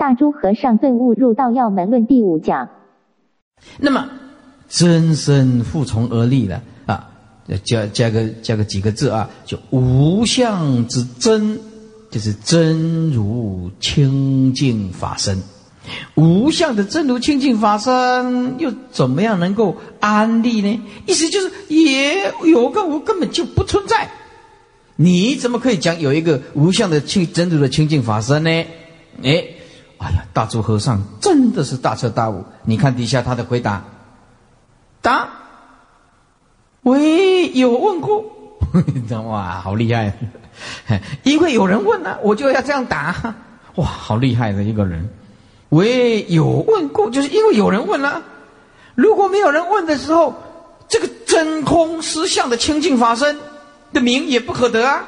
大珠和尚顿悟入道要门论第五讲。那么真身复从而立了啊，加加个加个几个字啊，就无相之真，就是真如清净法身。无相的真如清净法身，又怎么样能够安立呢？意思就是也有个无根本就不存在。你怎么可以讲有一个无相的清真如的清净法身呢？哎，哎呀，大珠和尚真的是大彻大悟。你看底下他的回答，答：喂，有问过？哇，好厉害！因为有人问啊，我就要这样答。哇，好厉害的一个人。喂，有问过，就是因为有人问了。如果没有人问的时候，这个真空实相的清净法身的名也不可得啊。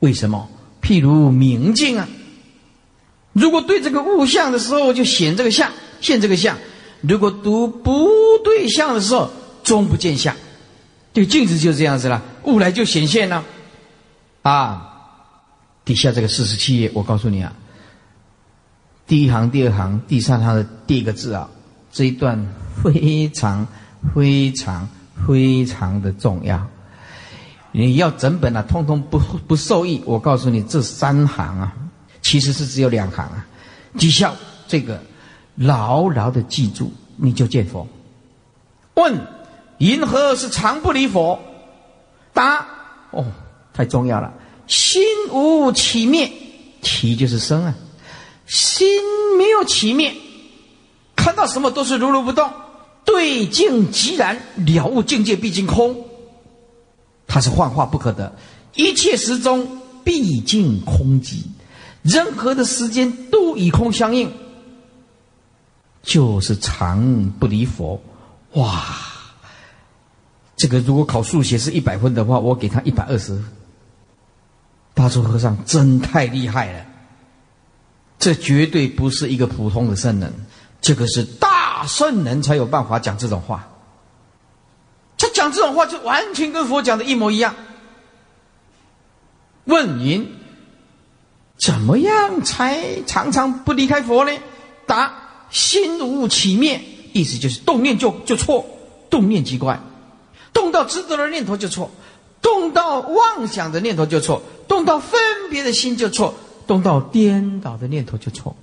为什么？譬如明镜啊，如果对这个物象的时候，就显这个相，现这个相；如果读不对象的时候，终不见相。这个镜子就这样子了，物来就显现了。啊，底下这个四十七页，我告诉你啊。第一行、第二行、第三行的第一个字啊，这一段非常、非常、非常的重要。你要整本啊，通通不不受益。我告诉你，这三行啊，其实是只有两行啊。底下这个牢牢的记住，你就见佛。问：银河是常不离佛？答：哦，太重要了。心无起灭，起就是生啊。心没有起灭，看到什么都是如如不动，对境即然了悟境界毕竟空，它是幻化不可得，一切时中毕竟空寂，任何的时间都与空相应，就是常不离佛。哇，这个如果考数学是一百分的话，我给他一百二十。大珠和尚真太厉害了。这绝对不是一个普通的圣人，这个是大圣人才有办法讲这种话。他讲这种话就完全跟佛讲的一模一样。问您，怎么样才常常不离开佛呢？答：心无起灭，意思就是动念就就错，动念即怪，动到执着的念头就错，动到妄想的念头就错，动到分别的心就错。动到颠倒的念头就错，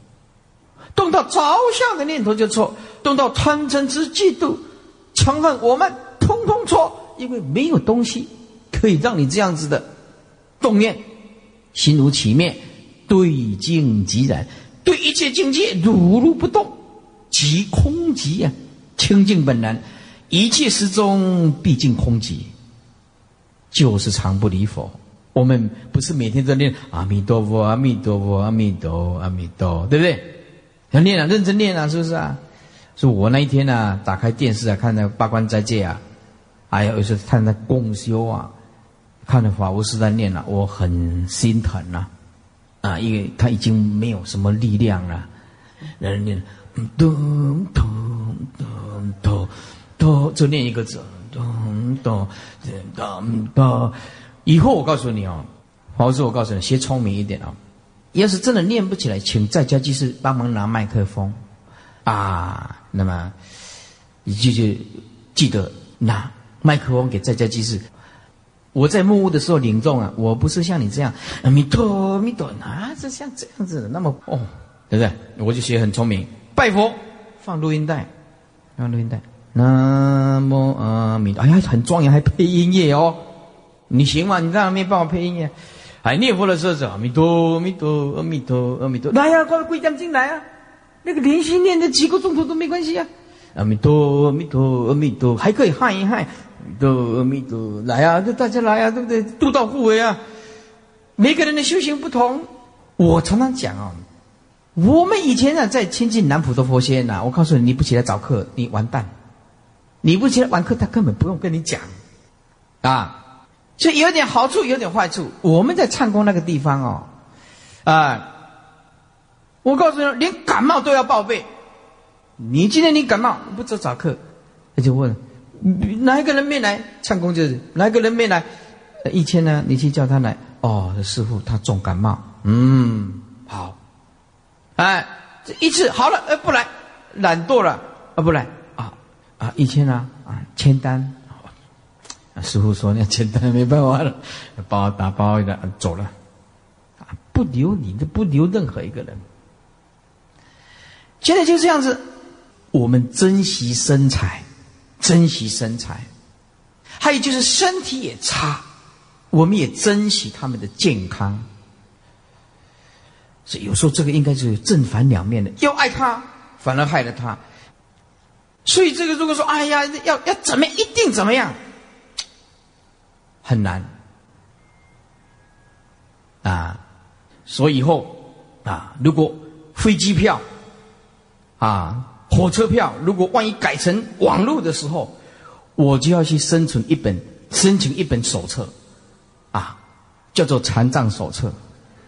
动到着相的念头就错，动到贪嗔痴嫉妒、嗔恨，我们通通错，因为没有东西可以让你这样子的动念，心如起灭，对境即然，对一切境界如如不动，即空即呀，清净本然，一切时中毕竟空寂，就是常不离佛。我们不是每天都念阿弥陀佛，阿弥陀佛，阿弥陀，阿弥陀，对不对？要念啊，认真念啊，是不是啊？所以我那一天呢，打开电视啊，看那八关斋戒啊，还有是看那共修啊，看着法无师在念了，我很心疼呐，啊，因为他已经没有什么力量了，人念咚咚咚咚咚，就念一个字，咚咚咚咚。以后我告诉你哦，或者我告诉你，学聪明一点哦。要是真的念不起来，请在家居士帮忙拿麦克风啊。那么你就就记得拿麦克风给在家居士。我在木屋的时候领众啊，我不是像你这样阿弥陀阿弥陀啊，是像这样子的。那么哦，对不对？我就学很聪明，拜佛放录音带，放录音带。南无阿弥陀，哎呀，很庄严，还配音乐哦。你行吗？你在那边帮我配音乐，哎，念佛的时候是阿弥陀阿弥陀阿弥陀阿弥陀，来呀，快跪将进来啊！那个连续念的几个钟头都没关系啊！阿弥陀阿弥陀阿弥陀，还可以喊一喊，都阿弥陀，来啊，就大家来啊，对不对？度道互为啊！每个人的修行不同，我常常讲啊，我们以前啊在亲近南普陀佛仙呐，我告诉你，你不起来早课，你完蛋！你不起来晚课，他根本不用跟你讲啊。所以有点好处，有点坏处。我们在唱功那个地方哦，啊，我告诉你，连感冒都要报备。你今天你感冒不走早课，他就问哪一个人没来唱功就是哪一个人没来，一千呢？你去叫他来。哦，师傅他重感冒。嗯，好。哎，这一次好了，呃，不来，懒惰了，啊，不来，啊啊，一千呢啊，签单，师傅说那签单没办法了，包打包的走了，啊，不留你，这不留任何一个人。现在就这样子，我们珍惜身材，珍惜身材，还有就是身体也差，我们也珍惜他们的健康。所以有时候这个应该是正反两面的，要爱他，反而害了他。所以这个如果说哎呀，要要怎么一定怎么样，很难啊。所以以后啊，如果飞机票。啊，火车票如果万一改成网络的时候，我就要去申请一本申请一本手册，啊，叫做残障手册，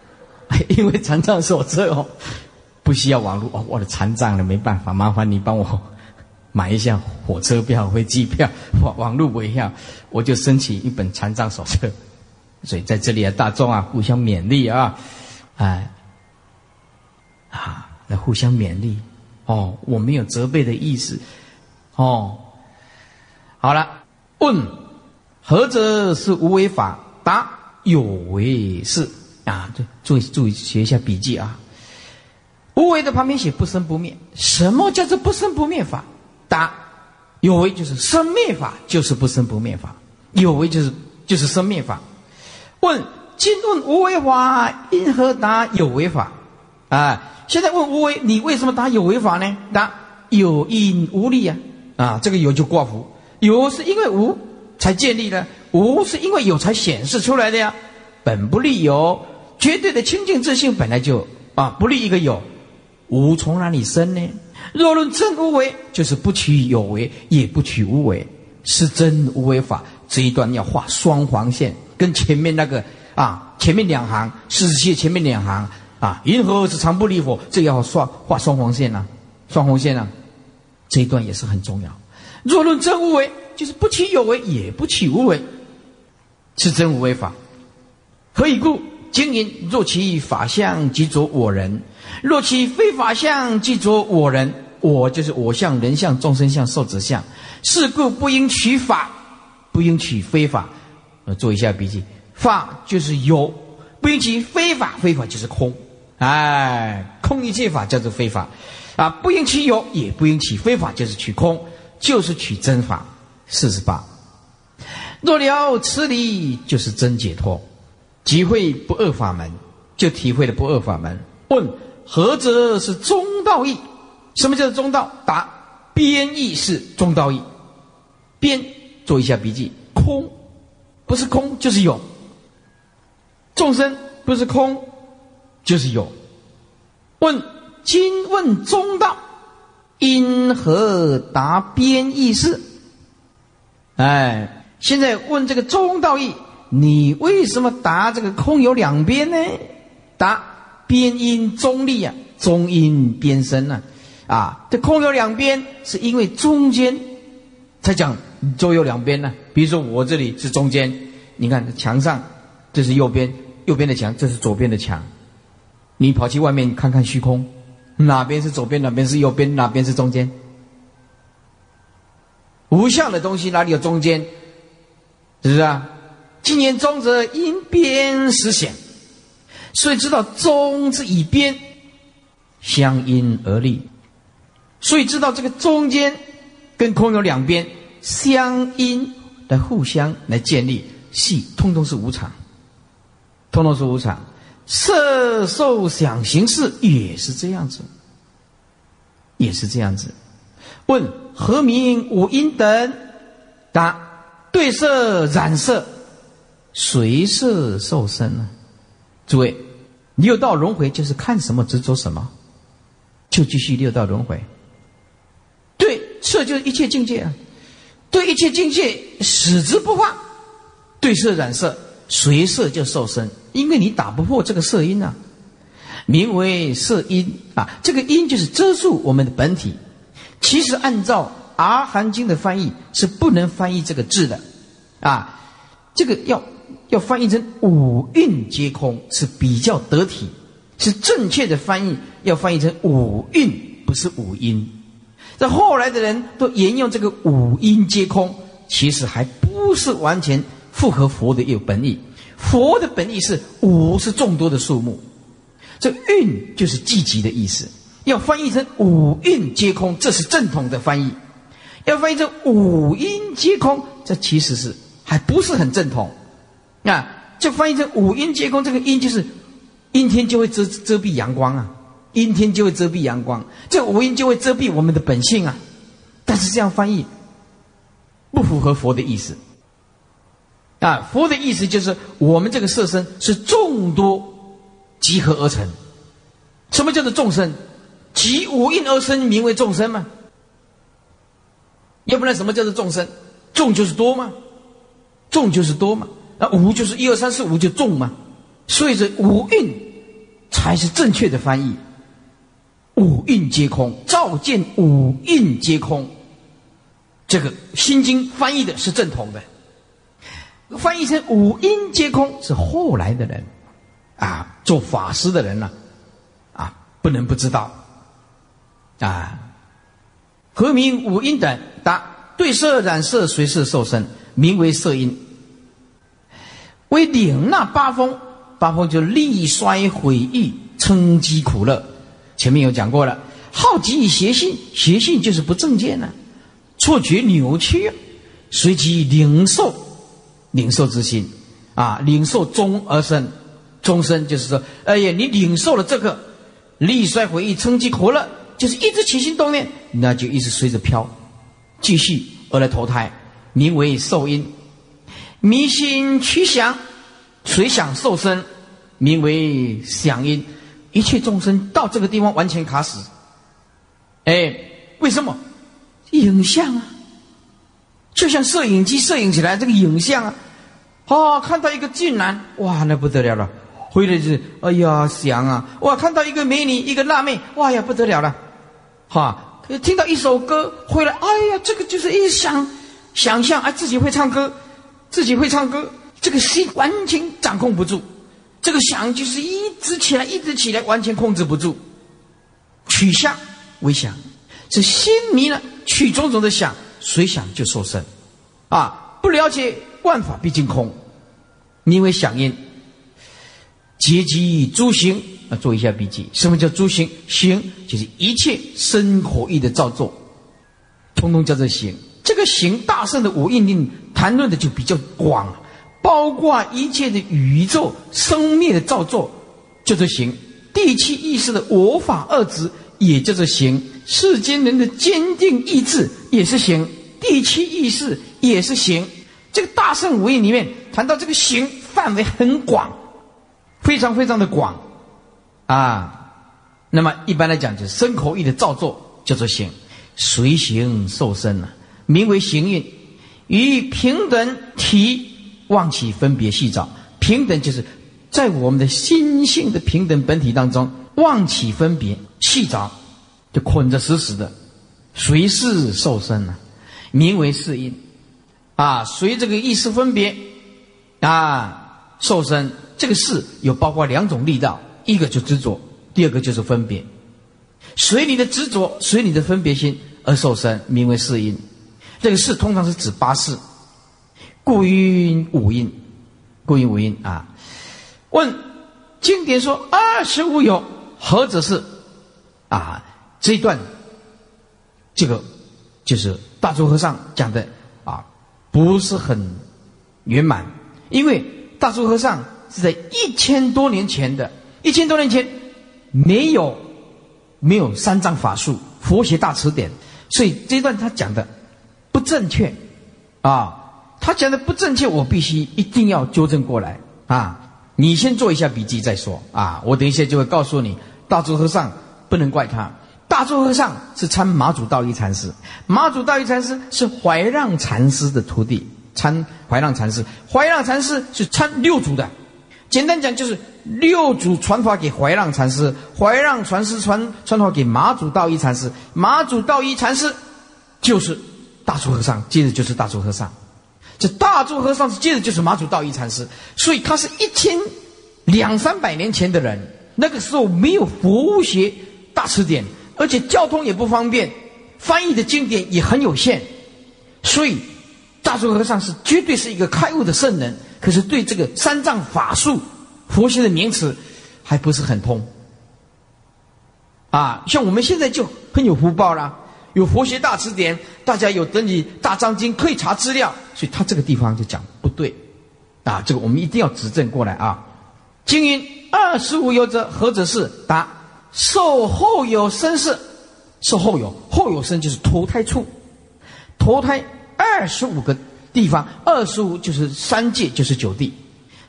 因为残障手册哦，不需要网络哦，我的残障了没办法，麻烦你帮我买一下火车票、飞机票、网 网络不要，我就申请一本残障手册，所以在这里啊，大众啊，互相勉励啊，哎，啊，来互相勉励。哦，我没有责备的意思。哦，好了，问何者是无为法？答有为是啊。对，注意注意写一下笔记啊。无为的旁边写不生不灭。什么叫做不生不灭法？答有为就是生灭法，就是不生不灭法。有为就是就是生灭法。问今问无为法，因何答有为法？啊。现在问无为，你为什么答有为法呢？答有因无力啊！啊，这个有就挂符，有是因为无才建立的，无是因为有才显示出来的呀。本不立有，绝对的清净自信本来就啊不立一个有，无从哪里生呢？若论真无为，就是不取有为，也不取无为，是真无为法。这一段要画双黄线，跟前面那个啊前面两行四十七前面两行。啊，银河是常不离火，这要画画双黄线呐，双红线呐，这一段也是很重要。若论真无为，就是不起有为，也不起无为，是真无为法。何以故？经营若其法相，即着我人；若其非法相，即着我人。我就是我相、人相、众生相、寿者相。是故不应取法，不应取非法。呃，做一下笔记，法就是有，不应取非法，非法就是空。哎，空一切法叫做非法，啊，不应其有，也不应其非法，就是取空，就是取真法。四十八，若了此理，就是真解脱，即会不二法门，就体会了不二法门。问何则是中道义？什么叫做中道？答：边义是中道义。边，做一下笔记。空，不是空就是有。众生不是空。就是有。问今问中道，因何答边义事？哎，现在问这个中道义，你为什么答这个空有两边呢？答边因中立啊，中因边生呢？啊，这空有两边，是因为中间才讲周有两边呢。比如说我这里是中间，你看墙上这是右边，右边的墙，这是左边的墙。你跑去外面看看虚空，哪边是左边，哪边是右边，哪边是中间？无相的东西哪里有中间？是不是啊？今年中则因边实显，所以知道中是以边相因而立，所以知道这个中间跟空有两边相因来互相来建立，系通通是无常，通通是无常。色受想行识也是这样子，也是这样子。问何名五因等？答：对色染色，随色受身呢？诸位，六道轮回就是看什么执着什么，就继续六道轮回。对色就是一切境界啊，对一切境界使之不化，对色染色。随色就受身，因为你打不破这个色因啊，名为色因啊。这个因就是遮住我们的本体。其实按照《阿含经》的翻译是不能翻译这个字的啊，这个要要翻译成五蕴皆空是比较得体。是正确的翻译，要翻译成五蕴，不是五音。这后来的人都沿用这个五音皆空，其实还不是完全符合佛的有本意。佛的本意是五是众多的数目，这蕴就是积极的意思。要翻译成五蕴皆空，这是正统的翻译；要翻译成五音皆空，这其实是还不是很正统。啊，就翻译成五音皆空，这个阴就是阴天就会遮遮蔽阳光啊，阴天就会遮蔽阳光，这五音就会遮蔽我们的本性啊。但是这样翻译不符合佛的意思。啊，佛的意思就是我们这个色身是众多集合而成。什么叫做众生？集五蕴而生，名为众生嘛？要不然什么叫做众生？众就是多嘛？众就是多嘛？那五就是一二三四五就众嘛？所以这五蕴才是正确的翻译。五蕴皆空，照见五蕴皆空。这个《心经》翻译的是正统的，翻译成五阴皆空是后来的人啊，做法师的人呢啊，不能不知道。啊，何名五阴等？答：对色染色随色受身，名为色阴。为领那八风，八风就力衰毁誉，称积苦乐。前面有讲过了，好极邪性，邪性就是不正见呢，错觉扭曲，随即领受，领受之心啊，领受终而生，终生就是说，哎呀，你领受了这个力衰回忆，称积苦乐。就是一直起心动念，那就一直随着飘，继续而来投胎，名为受因；迷心取想，随想受身，名为想因。一切众生到这个地方完全卡死。哎，为什么？影像啊，就像摄影机摄影起来这个影像啊，哦，看到一个俊男，哇，那不得了了，回来是哎呀想啊，哇，看到一个美女，一个辣妹，哇呀不得了了。哈，听到一首歌回来，哎呀，这个就是一想，想象，啊，自己会唱歌，自己会唱歌，这个心完全掌控不住，这个想就是一直起来，一直起来，完全控制不住。取向为想，是心迷了，取种种的想，随想就受身，啊，不了解万法毕竟空，因为想因，结集诸行啊。做一下笔记，什么叫诸行？行就是一切生活意的造作，通通叫做行。这个行大圣的五印令谈论的就比较广，包括一切的宇宙生灭的造作，叫做行。第七意识的我法二执也叫做行。世间人的坚定意志也是行。第七意识也是行。这个大圣五印里面谈到这个行范围很广，非常非常的广。啊，那么一般来讲，就是身口意的造作叫做行，随行受身呢，名为行运。与平等体妄起分别细找，平等就是在我们的心性的平等本体当中妄起分别细找，就捆着死死的，随事受身呢，名为四因。啊，随这个意识分别啊受身，这个事有包括两种力道。一个就执着，第二个就是分别。随你的执着，随你的分别心而受身，名为四因。这个四通常是指八事，故因五因，故因五因啊。问经典说二十五有，何者是？啊，这一段，这个就是大珠和尚讲的啊，不是很圆满，因为大珠和尚是在一千多年前的。一千多年前，没有没有三藏法术、佛学大词典，所以这一段他讲的不正确啊！他讲的不正确，我必须一定要纠正过来啊！你先做一下笔记再说啊！我等一下就会告诉你，大珠和尚不能怪他。大珠和尚是参马祖道一禅师，马祖道一禅师是怀让禅师的徒弟，参怀让禅师，怀让禅师是参六祖的。简单讲就是。六祖传法给怀让禅师，怀让禅师传传法给马祖道一禅师，马祖道一禅师就是大珠和尚，接着就是大珠和尚，这大珠和尚是接着就是马祖道一禅师，所以他是一千两三百年前的人，那个时候没有佛学大词典，而且交通也不方便，翻译的经典也很有限，所以大珠和尚是绝对是一个开悟的圣人。可是对这个三藏法术、佛学的名词还不是很通。啊，像我们现在就很有福报啦，有佛学大词典，大家有等你大藏经可以查资料，所以他这个地方就讲不对。啊，这个我们一定要指正过来啊。经云：“二十五有者，何者是？”答：受后有生世，受后有后有生就是投胎处，投胎二十五个地方，二十五就是三界，就是九地，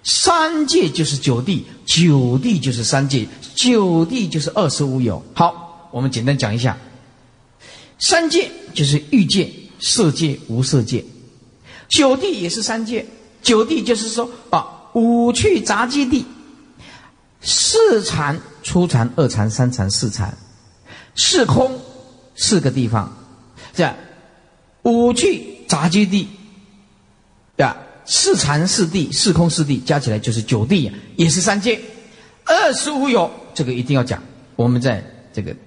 三界就是九地，九地就是三界，九地就是二十五有。好，我们简单讲一下，三界就是欲界、色界、无色界，九地也是三界。九地就是说啊，五趣杂基地，四禅、初禅、二禅、三禅、四禅，四空四个地方，这样五趣杂基地，对吧？四禅四地，四空四地，加起来就是九地，也是三界。二十五有，这个一定要讲。我们在这个《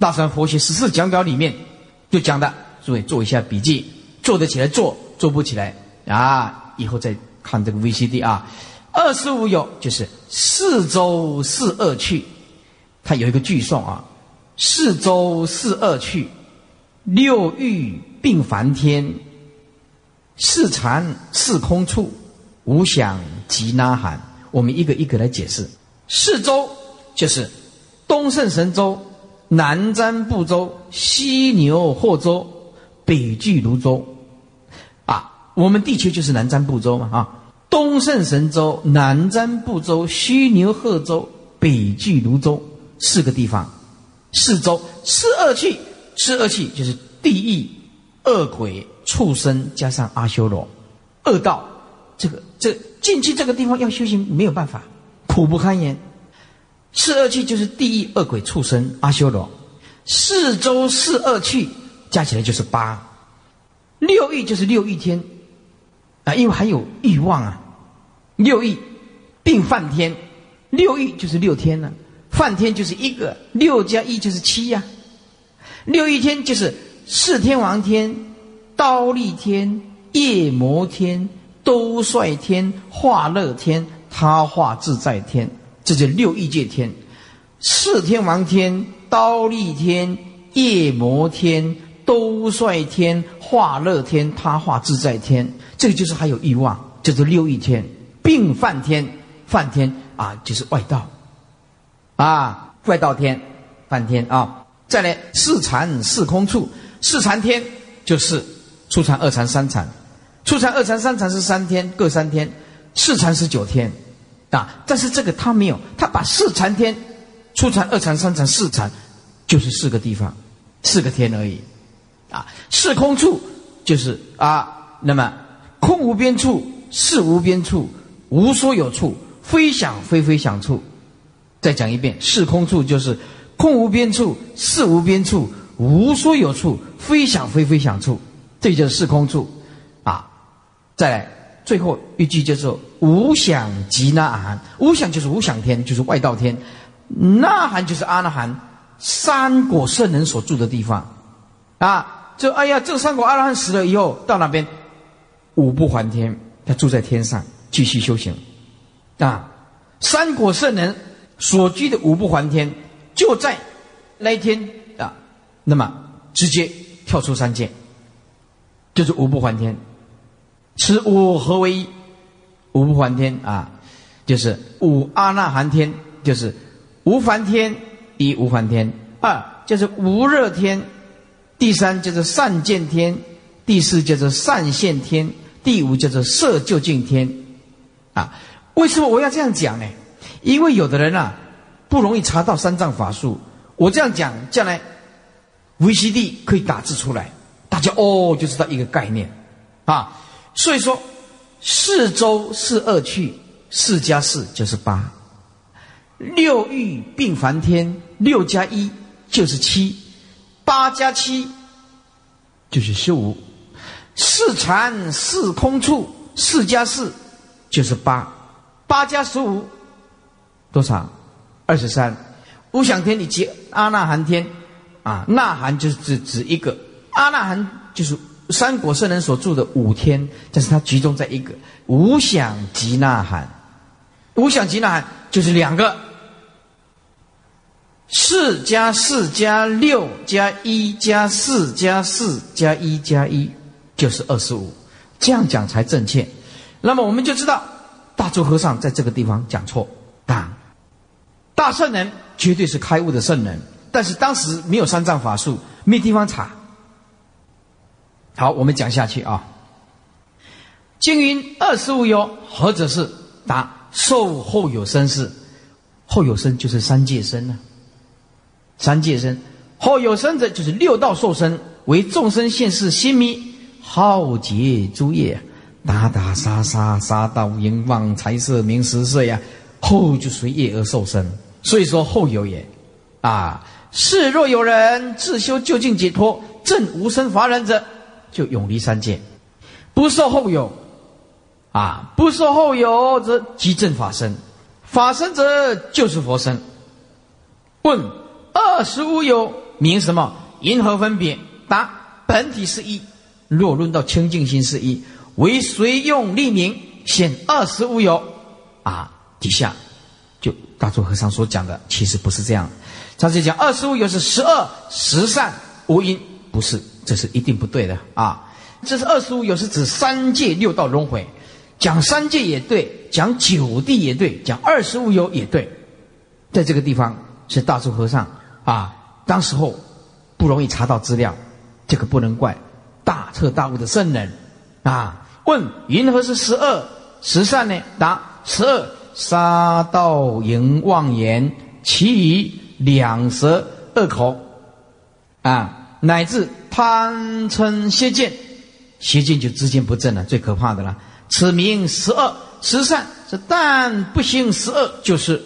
大乘佛学十四讲稿》里面就讲的，诸位做一下笔记，做得起来做，做不起来啊。以后再看这个 VCD 啊，二十五有就是四周四恶趣，它有一个句诵啊，四周四恶趣，六欲并梵天，四禅四空处，无想即那含。我们一个一个来解释。四周就是东胜神州、南瞻部洲、西牛贺洲、北俱泸州。我们地球就是南瞻部洲嘛啊，东胜神州、南瞻部洲、西牛贺洲、北俱泸州四个地方，四周四恶趣，四恶趣就是地狱、恶鬼、畜生加上阿修罗，恶道，这个这进去这个地方要修行没有办法，苦不堪言。四恶趣就是地狱、恶鬼、畜生、阿修罗，四周四恶趣加起来就是八，六欲就是六欲天。啊，因为还有欲望啊，六欲并梵天，六欲就是六天呢，梵天就是一个，六加一就是七呀，六欲天就是四天王天、刀立天、夜魔天、兜率天、化乐天、他化自在天，这叫六欲界天，四天王天、刀立天、夜摩天、兜率天、化乐天、他化自在天。这个就是还有欲望，叫做六欲天，并犯天，犯天啊，就是外道，啊，外道天，犯天啊，再来四禅四空处，四禅天就是初禅、二禅、三禅，初禅、二禅、三禅是三天，各三天，四禅是九天，啊，但是这个他没有，他把四禅天，初禅、二禅、三禅、四禅，就是四个地方，四个天而已，啊，四空处就是啊，那么。空无边处，是无边处，无所有处，非想非非想处。再讲一遍，是空处就是空无边处，是无边处，无所有处，非想非非想处。这就是是空处啊！再来，最后一句叫做无想即那含，无想就是无想天，就是外道天，那含就是阿那含，三果圣人所住的地方啊！就哎呀，这三果阿那含死了以后，到那边。五不还天，他住在天上继续修行，啊，三果圣人所居的五不还天，就在那一天啊，那么直接跳出三界，就是五不还天，此五合为一，五不还天啊，就是五阿那含天，就是无还天一无还天，二就是无热天，第三就是善见天，第四就是善现天。第五叫做色究竟天，啊，为什么我要这样讲呢？因为有的人啊不容易查到三藏法术，我这样讲，将来 VCD 可以打字出来，大家哦就知道一个概念，啊，所以说四周是二去，四加四就是八，六欲并梵天，六加一就是七，八加七就是十五。四禅四空处，四加四就是八，八加十五多少？二十三。无想天以及阿那含天，啊，那含就是指指一个，阿那含就是三国圣人所住的五天，但是它集中在一个无想及那喊，无想及那喊就是两个，四加四加六加一加四加四加一加一就是二十五，这样讲才正确。那么我们就知道大周和尚在这个地方讲错啊，大圣人。绝对是开悟的圣人，但是当时没有三藏法术，没地方查。好，我们讲下去啊。经云二十五有，何者是？答：受后有生是。后有生就是三界生呢。三界生，后有生者就是六道受生，为众生现世心迷，浩劫诸业，打打杀杀，杀到淫妄财色名食色呀，后就随业而受生。所以说后有也，啊，是若有人自修究竟解脱正无生法忍者，就永离三界，不受后有，啊，不受后有则即证法身，法身者就是佛身。问二十五有名什么？因何分别？答：本体是一。若论到清净心是一，为随用立名显二十五有，啊，底下就。大珠和尚所讲的其实不是这样，他是讲二十五有是十二十善无因，不是，这是一定不对的啊！这是二十五有是指三界六道轮回，讲三界也对，讲九地也对，讲二十五有也对，在这个地方是大珠和尚啊，当时候不容易查到资料，这个不能怪大彻大悟的圣人啊！问云何是十二十善呢？答十二。杀盗淫妄言，其余两舌二口，啊，乃至贪嗔邪见，邪见就知见不正了，最可怕的了。此名十恶十善，是但不行十恶，就是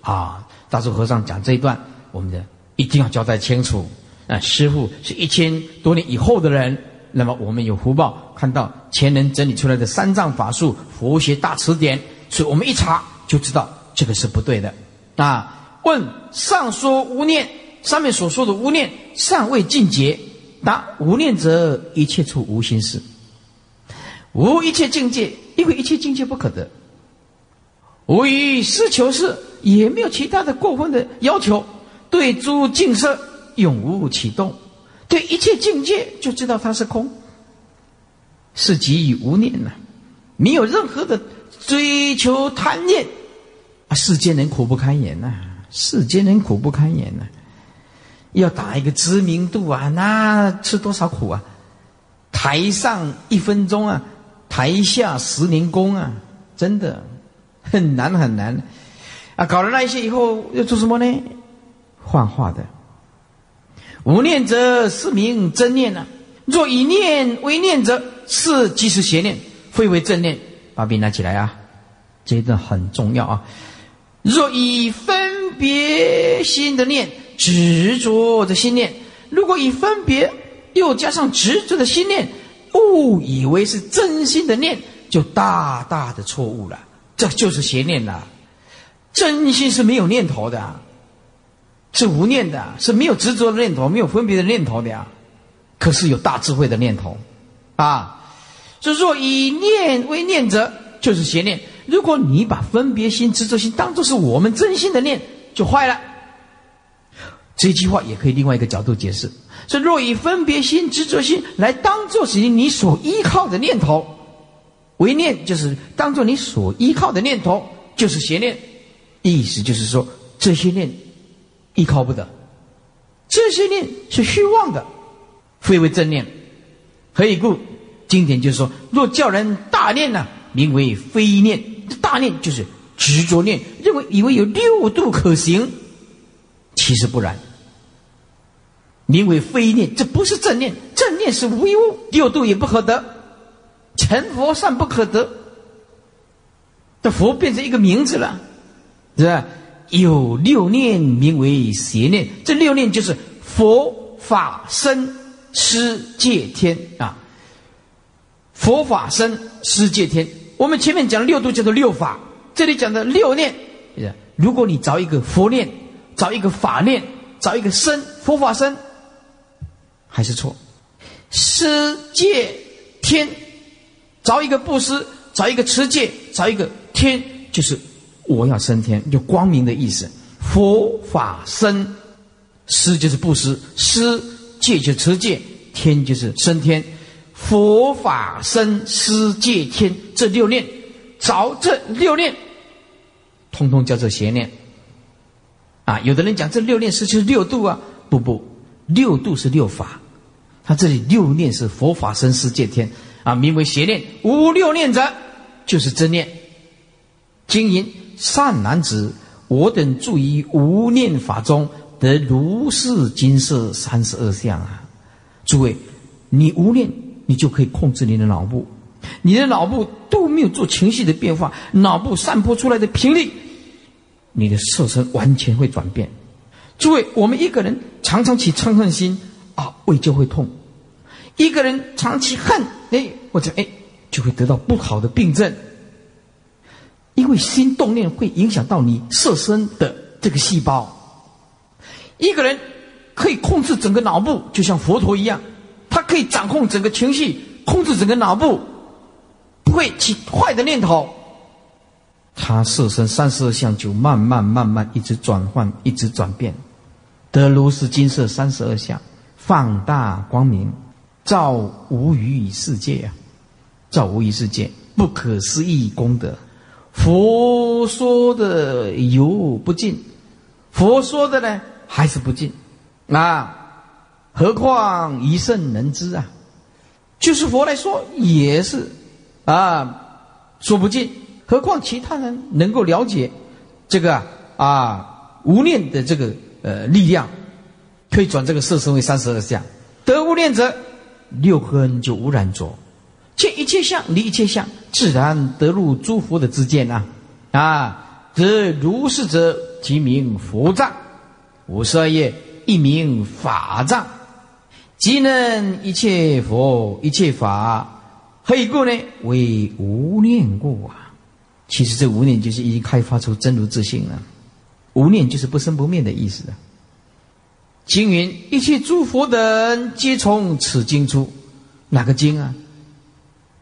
啊。大智和尚讲这一段，我们的一定要交代清楚。啊，师傅是一千多年以后的人，那么我们有福报看到前人整理出来的三藏法术佛学大词典。所以我们一查就知道这个是不对的，啊？问上说无念，上面所说的无念尚未尽结。答：无念者，一切处无心事，无一切境界，因为一切境界不可得。无于施求是，也没有其他的过分的要求。对诸境色，永无启动。对一切境界，就知道它是空，是给予无念呐，没有任何的。追求贪念，啊，世间人苦不堪言呐！世间人苦不堪言呐！要打一个知名度啊，那吃多少苦啊？台上一分钟啊，台下十年功啊，真的很难很难啊！搞了那一些以后要做什么呢？幻化的。无念者是名真念呐。若以念为念者，是即是邪念，非为正念。把笔拿起来啊！这一段很重要啊。若以分别心的念执着的心念，如果以分别又加上执着的心念，误以为是真心的念，就大大的错误了。这就是邪念了。真心是没有念头的，是无念的，是没有执着的念头，没有分别的念头的呀。可是有大智慧的念头啊。所以若以念为念者，就是邪念。如果你把分别心、执着心当做是我们真心的念，就坏了。这句话也可以另外一个角度解释：说若以分别心、执着心来当做是你所依靠的念头为念，就是当做你所依靠的念头，就是邪念。意思就是说，这些念依靠不得，这些念是虚妄的，非为正念。何以故？经典就是说，若叫人大念呢，名为非念。大念就是执着念，认为以为有六度可行，其实不然。名为非念，这不是正念，正念是无一物，六度也不可得，成佛善不可得。这佛变成一个名字了，是吧？有六念名为邪念，这六念就是佛法身施戒天啊。佛法生世界天，我们前面讲六度叫做六法，这里讲的六念，如果你找一个佛念，找一个法念，找一个身佛法身，还是错。施戒天，找一个布施，找一个持戒，找一个天，就是我要升天，就光明的意思。佛法生，施就是布施，施戒就持戒，天就是升天。佛法生施戒天这六念，找这六念，通通叫做邪念。啊，有的人讲这六念是就是六度啊，不不，六度是六法。他这里六念是佛法生世界天啊，名为邪念。无六念者，就是真念。经营善男子，我等住于无念法中，得如是金色三十二相啊！诸位，你无念，你就可以控制你的脑部，你的脑部都没有做情绪的变化，脑部散播出来的频率，你的色身完全会转变。诸位，我们一个人常常起嗔恨心啊，胃就会痛。一个人长期恨，哎，或者哎，就会得到不好的病症。因为心动念会影响到你色身的这个细胞。一个人可以控制整个脑部，就像佛陀一样，他可以掌控整个情绪，控制整个脑部，不会起坏的念头。他色身三十二相就慢慢慢慢一直转换，一直转变，得如是金色三十二相，放大光明。造无余世界啊，造无余世界，不可思议功德。佛说的有不尽，佛说的呢还是不尽啊？何况一圣能知啊？就是佛来说也是啊，说不尽。何况其他人能够了解这个啊无念的这个呃力量，可以转这个色身为三十二相，得无念者。六根就污染着，见一切相离一切相，自然得入诸佛的之见呐！啊，则如是者，即名佛藏；五十二业一名法藏，即能一切佛一切法，何以故呢？为无念故啊！其实这无念就是已经开发出真如自性了，无念就是不生不灭的意思啊！经云：一切诸佛等皆从此经出，哪个经啊？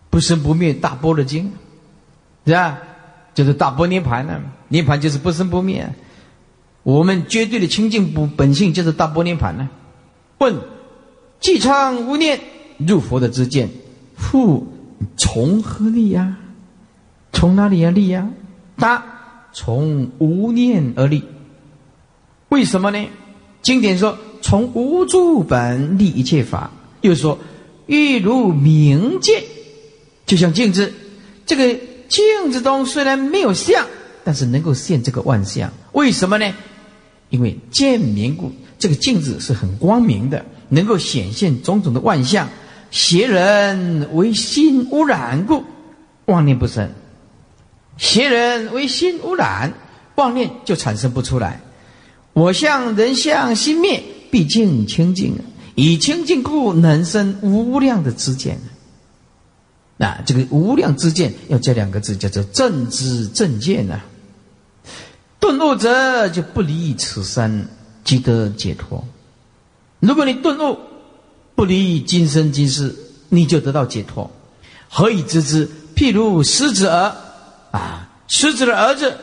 不生不灭大般若经，是吧？就是大般涅盘呢。涅盘就是不生不灭。我们绝对的清净不本性就是大般涅盘呢。问：既常无念入佛的之见，复从何立呀？从哪里而立呀？答：从无念而立。为什么呢？经典说：“从无住本立一切法。”又说：“欲如明镜，就像镜子。这个镜子中虽然没有相，但是能够现这个万象。为什么呢？因为见明故。这个镜子是很光明的，能够显现种种的万象。邪人为心污染故，妄念不生。邪人为心污染，妄念就产生不出来。”我相人相心灭，毕竟清净，以清净故能生无量的知见。那这个无量之见要加两个字，叫做正知正见啊。顿悟者就不离此生，即得解脱。如果你顿悟，不离今生今世，你就得到解脱。何以知之？譬如狮子儿啊，狮子的儿子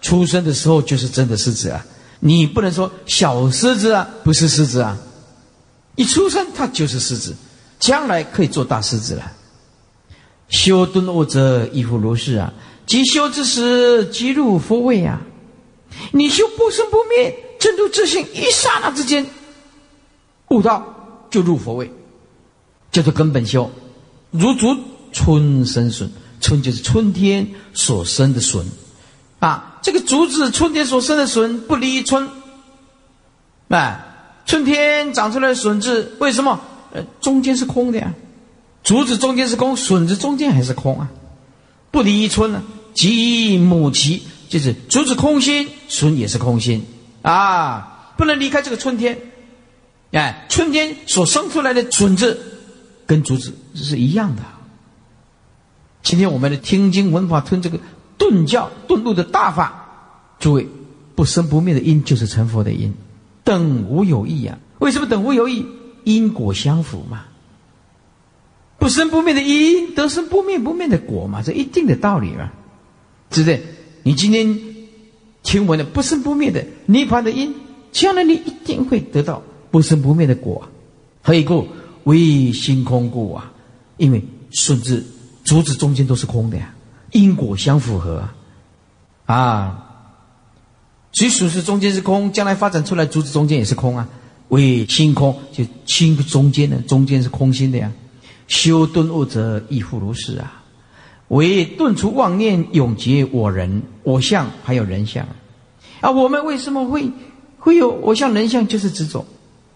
出生的时候就是真的狮子啊。你不能说小狮子啊，不是狮子啊，一出生它就是狮子，将来可以做大狮子了。修顿悟者亦复如是啊，即修之时即入佛位啊。你修不生不灭真如自性，一刹那之间悟道就入佛位，叫做根本修。如竹春生笋，春就是春天所生的笋。啊，这个竹子春天所生的笋不离春，哎，春天长出来的笋子为什么？呃，中间是空的呀，竹子中间是空，笋子中间还是空啊？不离春呢，即母其，就是竹子空心，笋也是空心啊，不能离开这个春天。哎，春天所生出来的笋子跟竹子是一样的。今天我们的听经闻法吞这个。顿教顿悟的大法，诸位不生不灭的因就是成佛的因，等无有异啊。为什么等无有异？因果相符嘛。不生不灭的因得生不灭不灭的果嘛，这一定的道理嘛，是不是？你今天听闻了不生不灭的涅槃的因，将来你一定会得到不生不灭的果。何以故？为心空故啊！因为顺子、竹子中间都是空的呀，因果相符合啊。所以属实中间是空，将来发展出来竹子中间也是空啊。为心空，就心中间的中间是空心的呀。修顿悟者亦复如是啊。为顿除妄念，永结我人、我相，还有人相啊。我们为什么会会有我相、人相？就是执着，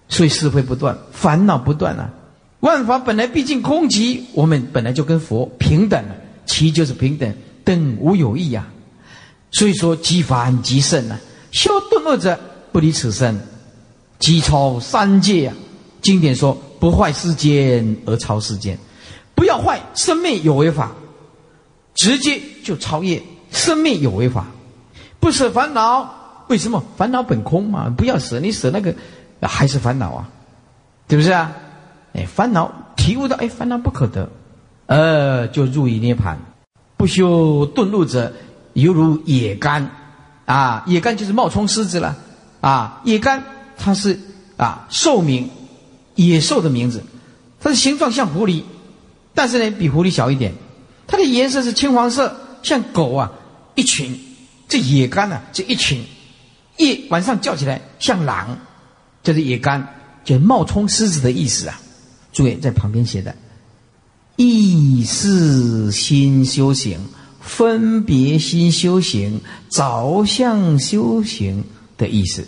所以是非不断，烦恼不断啊。万法本来毕竟空寂，我们本来就跟佛平等了，其就是平等，等无有异呀。所以说积烦积甚啊，修顿悟者不离此身，积超三界啊。经典说不坏世间而超世间，不要坏生命有为法，直接就超越生命有为法，不舍烦恼，为什么烦恼本空嘛？不要舍，你舍那个还是烦恼啊，对不对啊？哎，烦恼体悟到，哎，烦恼不可得，呃，就入于涅盘。不修顿悟者，犹如野干，啊，野干就是冒充狮子了，啊，野干它是啊兽名，野兽的名字，它的形状像狐狸，但是呢比狐狸小一点，它的颜色是青黄色，像狗啊一群，这野干呢这一群，夜晚上叫起来像狼，这是野干，就冒充狮子的意思啊。注意，在旁边写的“意识心修行”“分别心修行”“着相修行”的意思。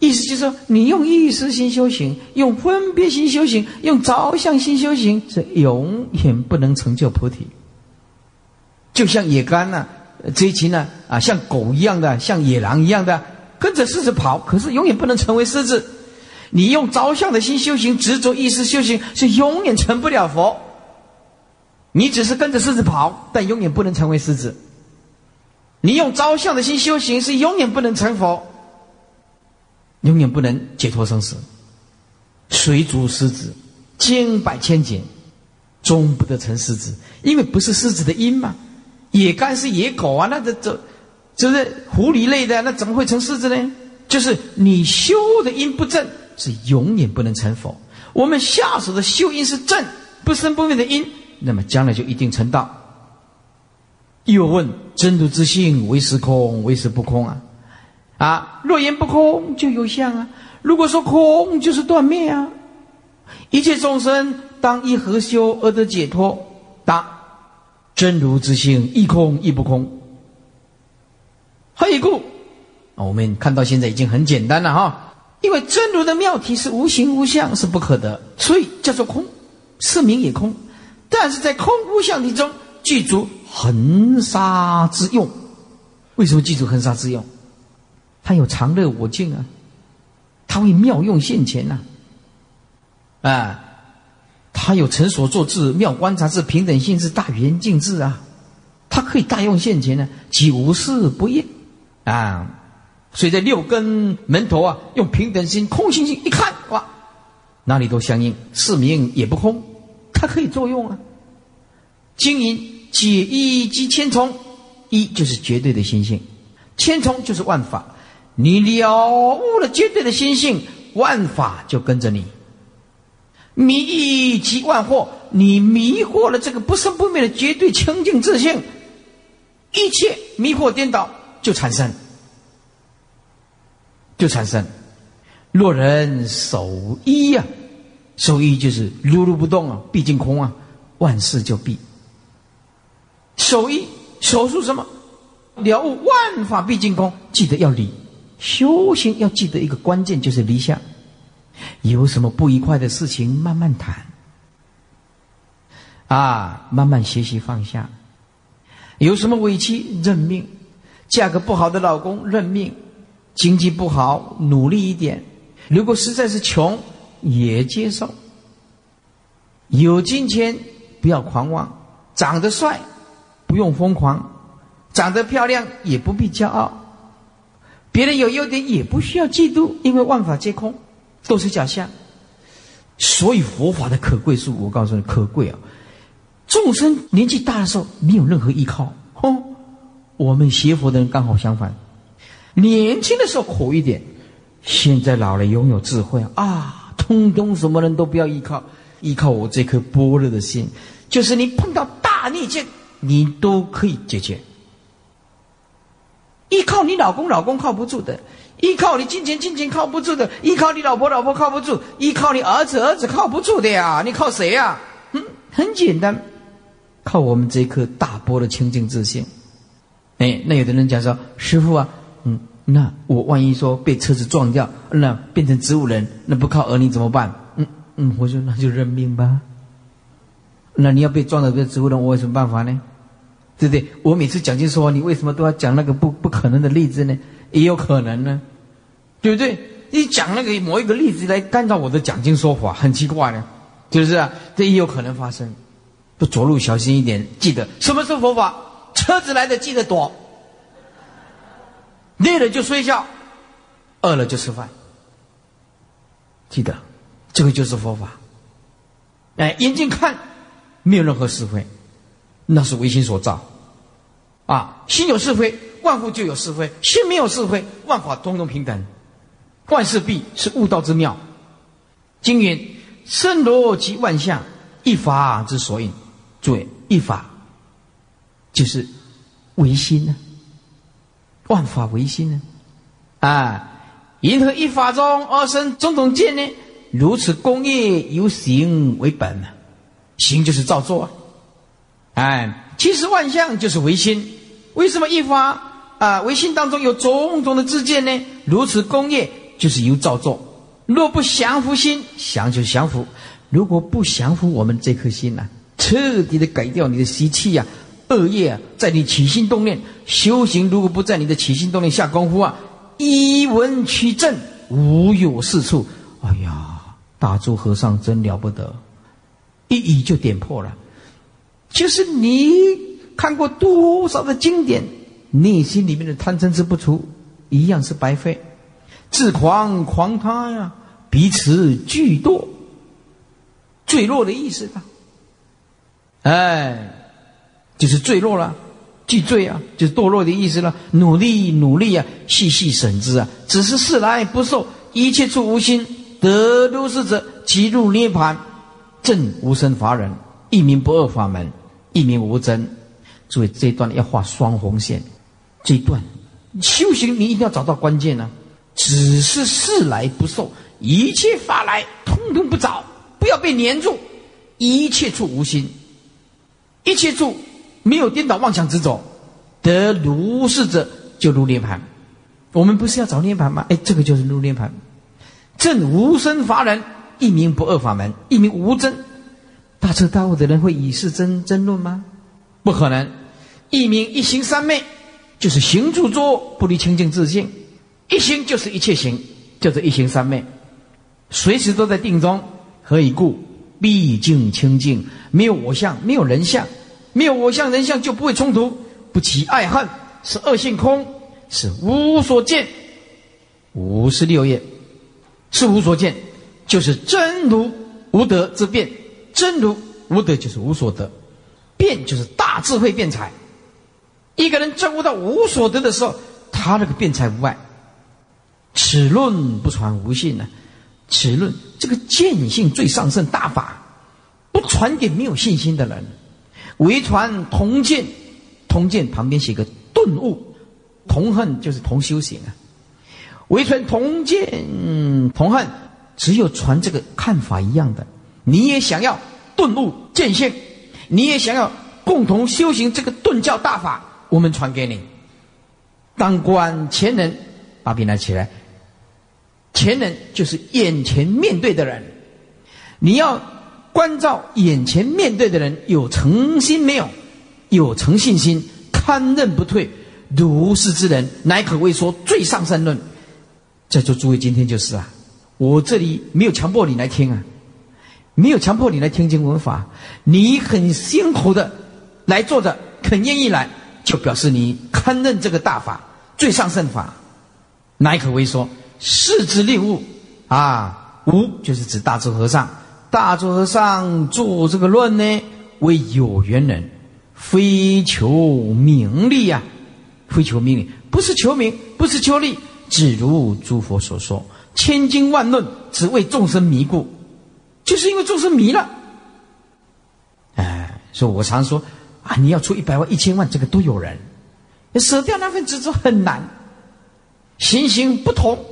意思就是说，你用意识心修行，用分别心修行，用着相心修行，是永远不能成就菩提。就像野干呢，这一群呢啊，像狗一样的，像野狼一样的，跟着狮子跑，可是永远不能成为狮子。你用着相的心修行，执着意识修行，是永远成不了佛。你只是跟着狮子跑，但永远不能成为狮子。你用着相的心修行，是永远不能成佛，永远不能解脱生死。水煮狮子，千百千劫，终不得成狮子，因为不是狮子的因嘛。野干是野狗啊，那这这，这是狐狸类的，那怎么会成狮子呢？就是你修的因不正。是永远不能成佛。我们下手的修因是正不生不灭的因，那么将来就一定成道。又问真如之性为实空，为实不空啊？啊，若言不空就有相啊。如果说空就是断灭啊。一切众生当一何修而得解脱？答：真如之性亦空亦不空。何以故？我们看到现在已经很简单了哈。因为真如的妙体是无形无相，是不可得，所以叫做空，是名也空。但是在空无相体中，具足恒沙之用。为什么具足恒沙之用？它有常乐我净啊，它会妙用现前呐。啊，它有成所作智、妙观察智、平等性智、大圆净智啊，它可以大用现前呢，即无事不应啊。所以这六根门头啊，用平等心、空心性一看，哇，哪里都相应，四明也不空，它可以作用啊。经营解一即千重，一就是绝对的心性，千重就是万法。你了悟了绝对的心性，万法就跟着你。迷一即万惑，你迷惑了这个不生不灭的绝对清净自性，一切迷惑颠倒就产生。就产生，若人守一呀，守一就是如如不动啊，毕竟空啊，万事就毕。守一守住什么？了悟万法毕竟空，记得要离。修行要记得一个关键，就是离相。有什么不愉快的事情，慢慢谈。啊，慢慢学习放下。有什么委屈，认命。嫁个不好的老公，认命。经济不好，努力一点；如果实在是穷，也接受。有金钱不要狂妄，长得帅不用疯狂，长得漂亮也不必骄傲。别人有优点也不需要嫉妒，因为万法皆空，都是假象。所以佛法的可贵处，我告诉你可贵啊！众生年纪大的时候没有任何依靠，哦，我们学佛的人刚好相反，年轻的时候苦一点，现在老了拥有智慧啊，通通什么人都不要依靠，依靠我这颗般若的心，就是你碰到大逆境，你都可以解决。依靠你老公，老公靠不住的；依靠你金钱，金钱靠不住的；依靠你老婆，老婆靠不住；依靠你儿子，儿子靠不住的呀！你靠谁呀？嗯，很简单，靠我们这颗大波的清净自信。哎，那有的人讲说：“师傅啊，那我万一说被车子撞掉，那变成植物人，那不靠儿女怎么办？”嗯嗯，我说那就认命吧。那你要被撞的变植物人，我有什么办法呢？对不对？我每次讲经说，你为什么都要讲那个不不可能的例子呢？也有可能呢，对不对？你讲那个某一个例子来干扰我的讲经说法，很奇怪呢，是不是啊？这也有可能发生。不着路小心一点，记得什么是佛法？车子来的记得躲，累了就睡觉，饿了就吃饭。记得，这个就是佛法。哎，眼睛看，没有任何是非。那是唯心所造，啊，心有是非，万物就有是非；心没有是非，万法通通平等。万事毕是悟道之妙。经云：生罗及万象，一法之所引。诸位，一法就是唯心呢，万法唯心呢，啊，因何一法中而生种种见呢？如此工业由行为本呢，行就是造作啊。哎，其实万象就是唯心。为什么一法啊唯心当中有种种的自见呢？如此工业就是由造作。若不降服心，降就降服；如果不降服我们这颗心呐，彻底的改掉你的习气呀、恶业啊，在你起心动念修行，如果不在你的起心动念下功夫啊，一闻取正，无有是处。哎呀，大珠和尚真了不得，一语就点破了。就是你看过多少的经典，内心里面的贪嗔痴不除，一样是白费。自狂狂他呀，彼此俱堕，坠落的意思吧？哎，就是坠落了，俱坠啊，就是堕落的意思了。努力努力啊，细细审之啊，只是事来不受，一切处无心，得如是者，即入涅盘，正无生法忍，一名不二法门。一名无真，诸位这一段要画双红线。这一段修行，你一定要找到关键呢。只是事来不受，一切法来通通不找，不要被黏住。一切处无心，一切处没有颠倒妄想执着，得如是者就入涅盘。我们不是要找涅盘吗？哎，这个就是入涅盘。正无生法人，一名不二法门，一名无真。大彻大悟的人会以是争争论吗？不可能。一名一行三昧，就是行住坐不离清净自性，一心就是一切行，叫做一行三昧，随时都在定中。何以故？毕竟清净，没有我相，没有人相，没有我相人相就不会冲突，不起爱恨，是恶性空，是无所见。五十六页，是无所见，就是真如无德之变。真如无德就是无所得，辩就是大智慧辩才。一个人证悟到无所得的时候，他那个辩才无碍。此论不传无信呢？此论这个见性最上圣大法，不传给没有信心的人，唯传同见。同见旁边写个顿悟，同恨就是同修行啊。唯传同见嗯同恨，只有传这个看法一样的。你也想要顿悟见性，你也想要共同修行这个顿教大法，我们传给你。当观前人，把笔拿起来。前人就是眼前面对的人，你要关照眼前面对的人有诚心没有？有诚信心，堪任不退，如是之人，乃可谓说最上善论。在座诸位，今天就是啊，我这里没有强迫你来听啊。没有强迫你来听经闻法，你很辛苦的来做的，肯愿意来，就表示你堪认这个大法最上圣法。乃可谓说世之令物啊，无就是指大智和尚。大智和尚做这个论呢，为有缘人，非求名利呀，非求名利，不是求名，不是求利，只如诸佛所说，千经万论，只为众生迷故，就是因为众生迷了。哎，所以我常说啊，你要出一百万、一千万，这个都有人，舍掉那份执着很难。行行不同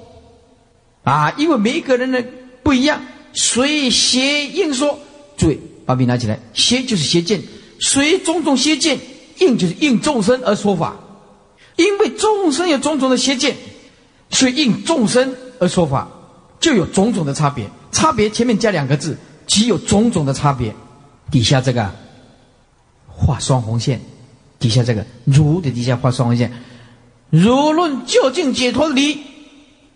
啊，因为每一个人的不一样，随邪应说。注意，把笔拿起来，邪就是邪见，随种种邪见应就是应众生而说法。因为众生有种种的邪见，所以应众生而说法，就有种种的差别。差别前面加两个字，即有种种的差别。底下这个画双红线，底下这个如的底下画双红线。如论究竟解脱理，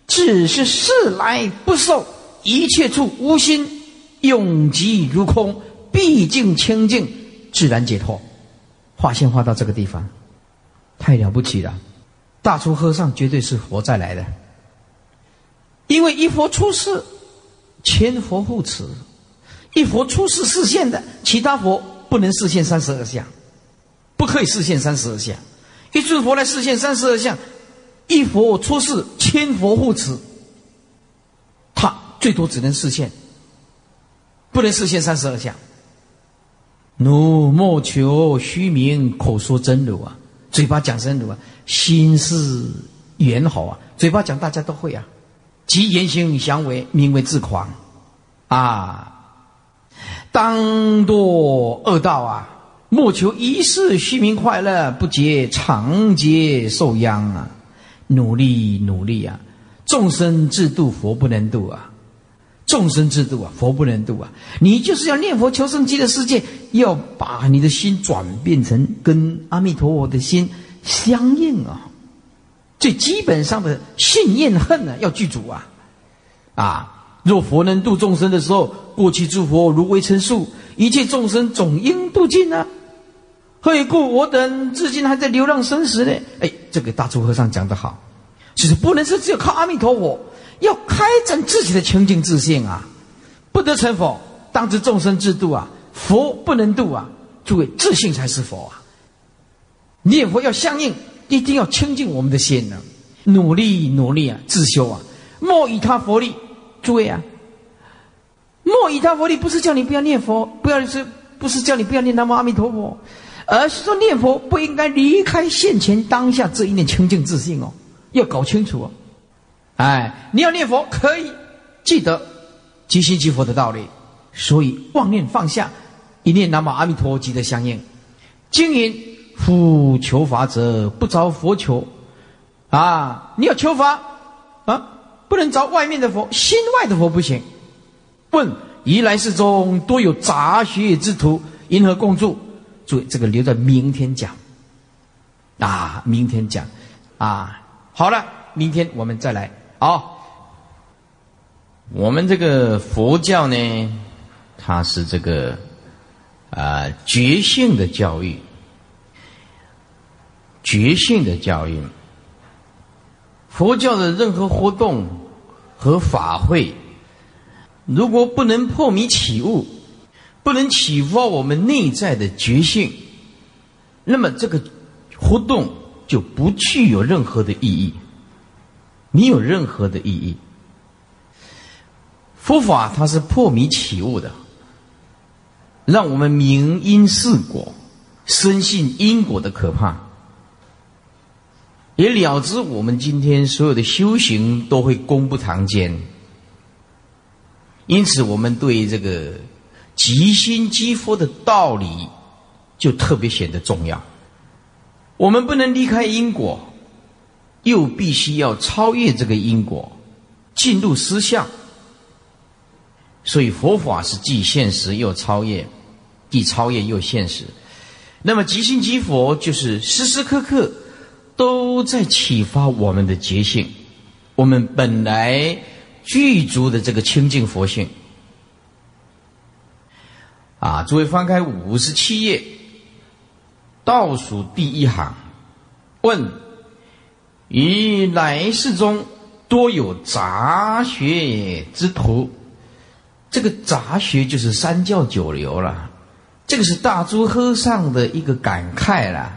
只是世来不受一切处无心，永极如空，毕竟清净，自然解脱。画线画到这个地方，太了不起了！大出和尚绝对是佛再来的，因为一佛出世，千佛护持。一佛出世示现的，其他佛不能示现三十二相，不可以示现三十二相。一尊佛来示现三十二相，一佛出世，千佛护持，最多只能示现，不能示现三十二相。奴莫求虚名，口说真如啊，嘴巴讲真如啊，心是圆好啊，嘴巴讲大家都会啊，即言行相违，名为自狂啊。当堕恶道啊！莫求一世虚名快乐，不结长劫受殃啊！努力努力啊！众生自度，佛不能度啊！众生自度啊，佛不能度啊！你就是要念佛求生极乐世界，要把你的心转变成跟阿弥陀佛的心相应啊！最基本上的信念恨呢，要具足啊！啊！若佛能度众生的时候，过去诸佛如微尘数，一切众生总应度尽呢。何以故我等至今还在流浪生死呢？哎，这个大珠和尚讲得好，其实不能是只有靠阿弥陀佛，要开展自己的清净自信啊！不得成佛，当知众生自度啊，佛不能度啊！诸位，自信才是佛啊！念佛要相应，一定要清净我们的心呢。努力努力啊，自修啊，莫以他佛力。诸位啊，莫以他佛力，不是叫你不要念佛，不要是，不是叫你不要念南无阿弥陀佛，而是说念佛不应该离开现前当下这一念清净自信哦，要搞清楚哦。哎，你要念佛可以记得即心即佛的道理，所以妄念放下，一念南无阿弥陀即得相应。经营夫求法者不着佛求啊，你要求法啊。不能找外面的佛，心外的佛不行。问：一来世中多有杂学之徒，因何共住？注意，这个留在明天讲。啊，明天讲。啊，好了，明天我们再来。好，我们这个佛教呢，它是这个啊觉性的教育，觉性的教育。佛教的任何活动和法会，如果不能破迷起悟，不能启发我们内在的觉性，那么这个活动就不具有任何的意义，没有任何的意义。佛法它是破迷起悟的，让我们明因是果，深信因果的可怕。也了知我们今天所有的修行都会功不唐捐，因此我们对这个即心即佛的道理就特别显得重要。我们不能离开因果，又必须要超越这个因果，进入实相。所以佛法是既现实又超越，既超越又现实。那么即心即佛就是时时刻刻。都在启发我们的觉性，我们本来具足的这个清净佛性。啊，诸位翻开五十七页，倒数第一行，问：于来世中多有杂学之徒。这个杂学就是三教九流了。这个是大珠和尚的一个感慨了。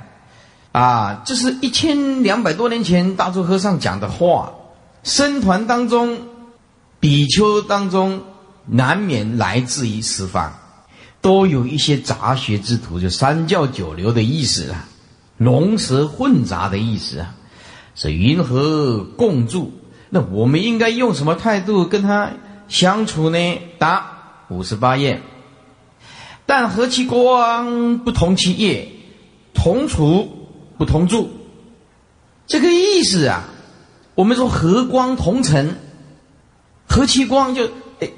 啊，这是一千两百多年前大珠和尚讲的话。僧团当中，比丘当中，难免来自于十方，都有一些杂学之徒，就三教九流的意思啊，龙蛇混杂的意思啊，是云何共住？那我们应该用什么态度跟他相处呢？答：五十八页。但和其光不同其业，同处不同住。这个意思啊，我们说和光同尘，和其光就哎，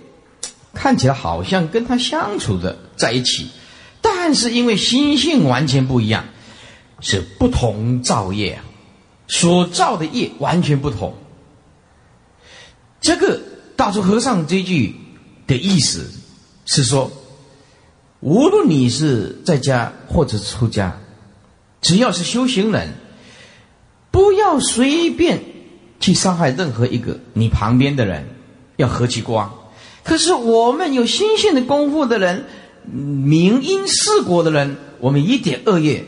看起来好像跟他相处的在一起，但是因为心性完全不一样，是不同造业啊，所造的业完全不同。这个大珠和尚这句的意思是说。无论你是在家或者出家，只要是修行人，不要随便去伤害任何一个你旁边的人，要和其光。可是我们有心性的功夫的人，明因事果的人，我们一点恶业，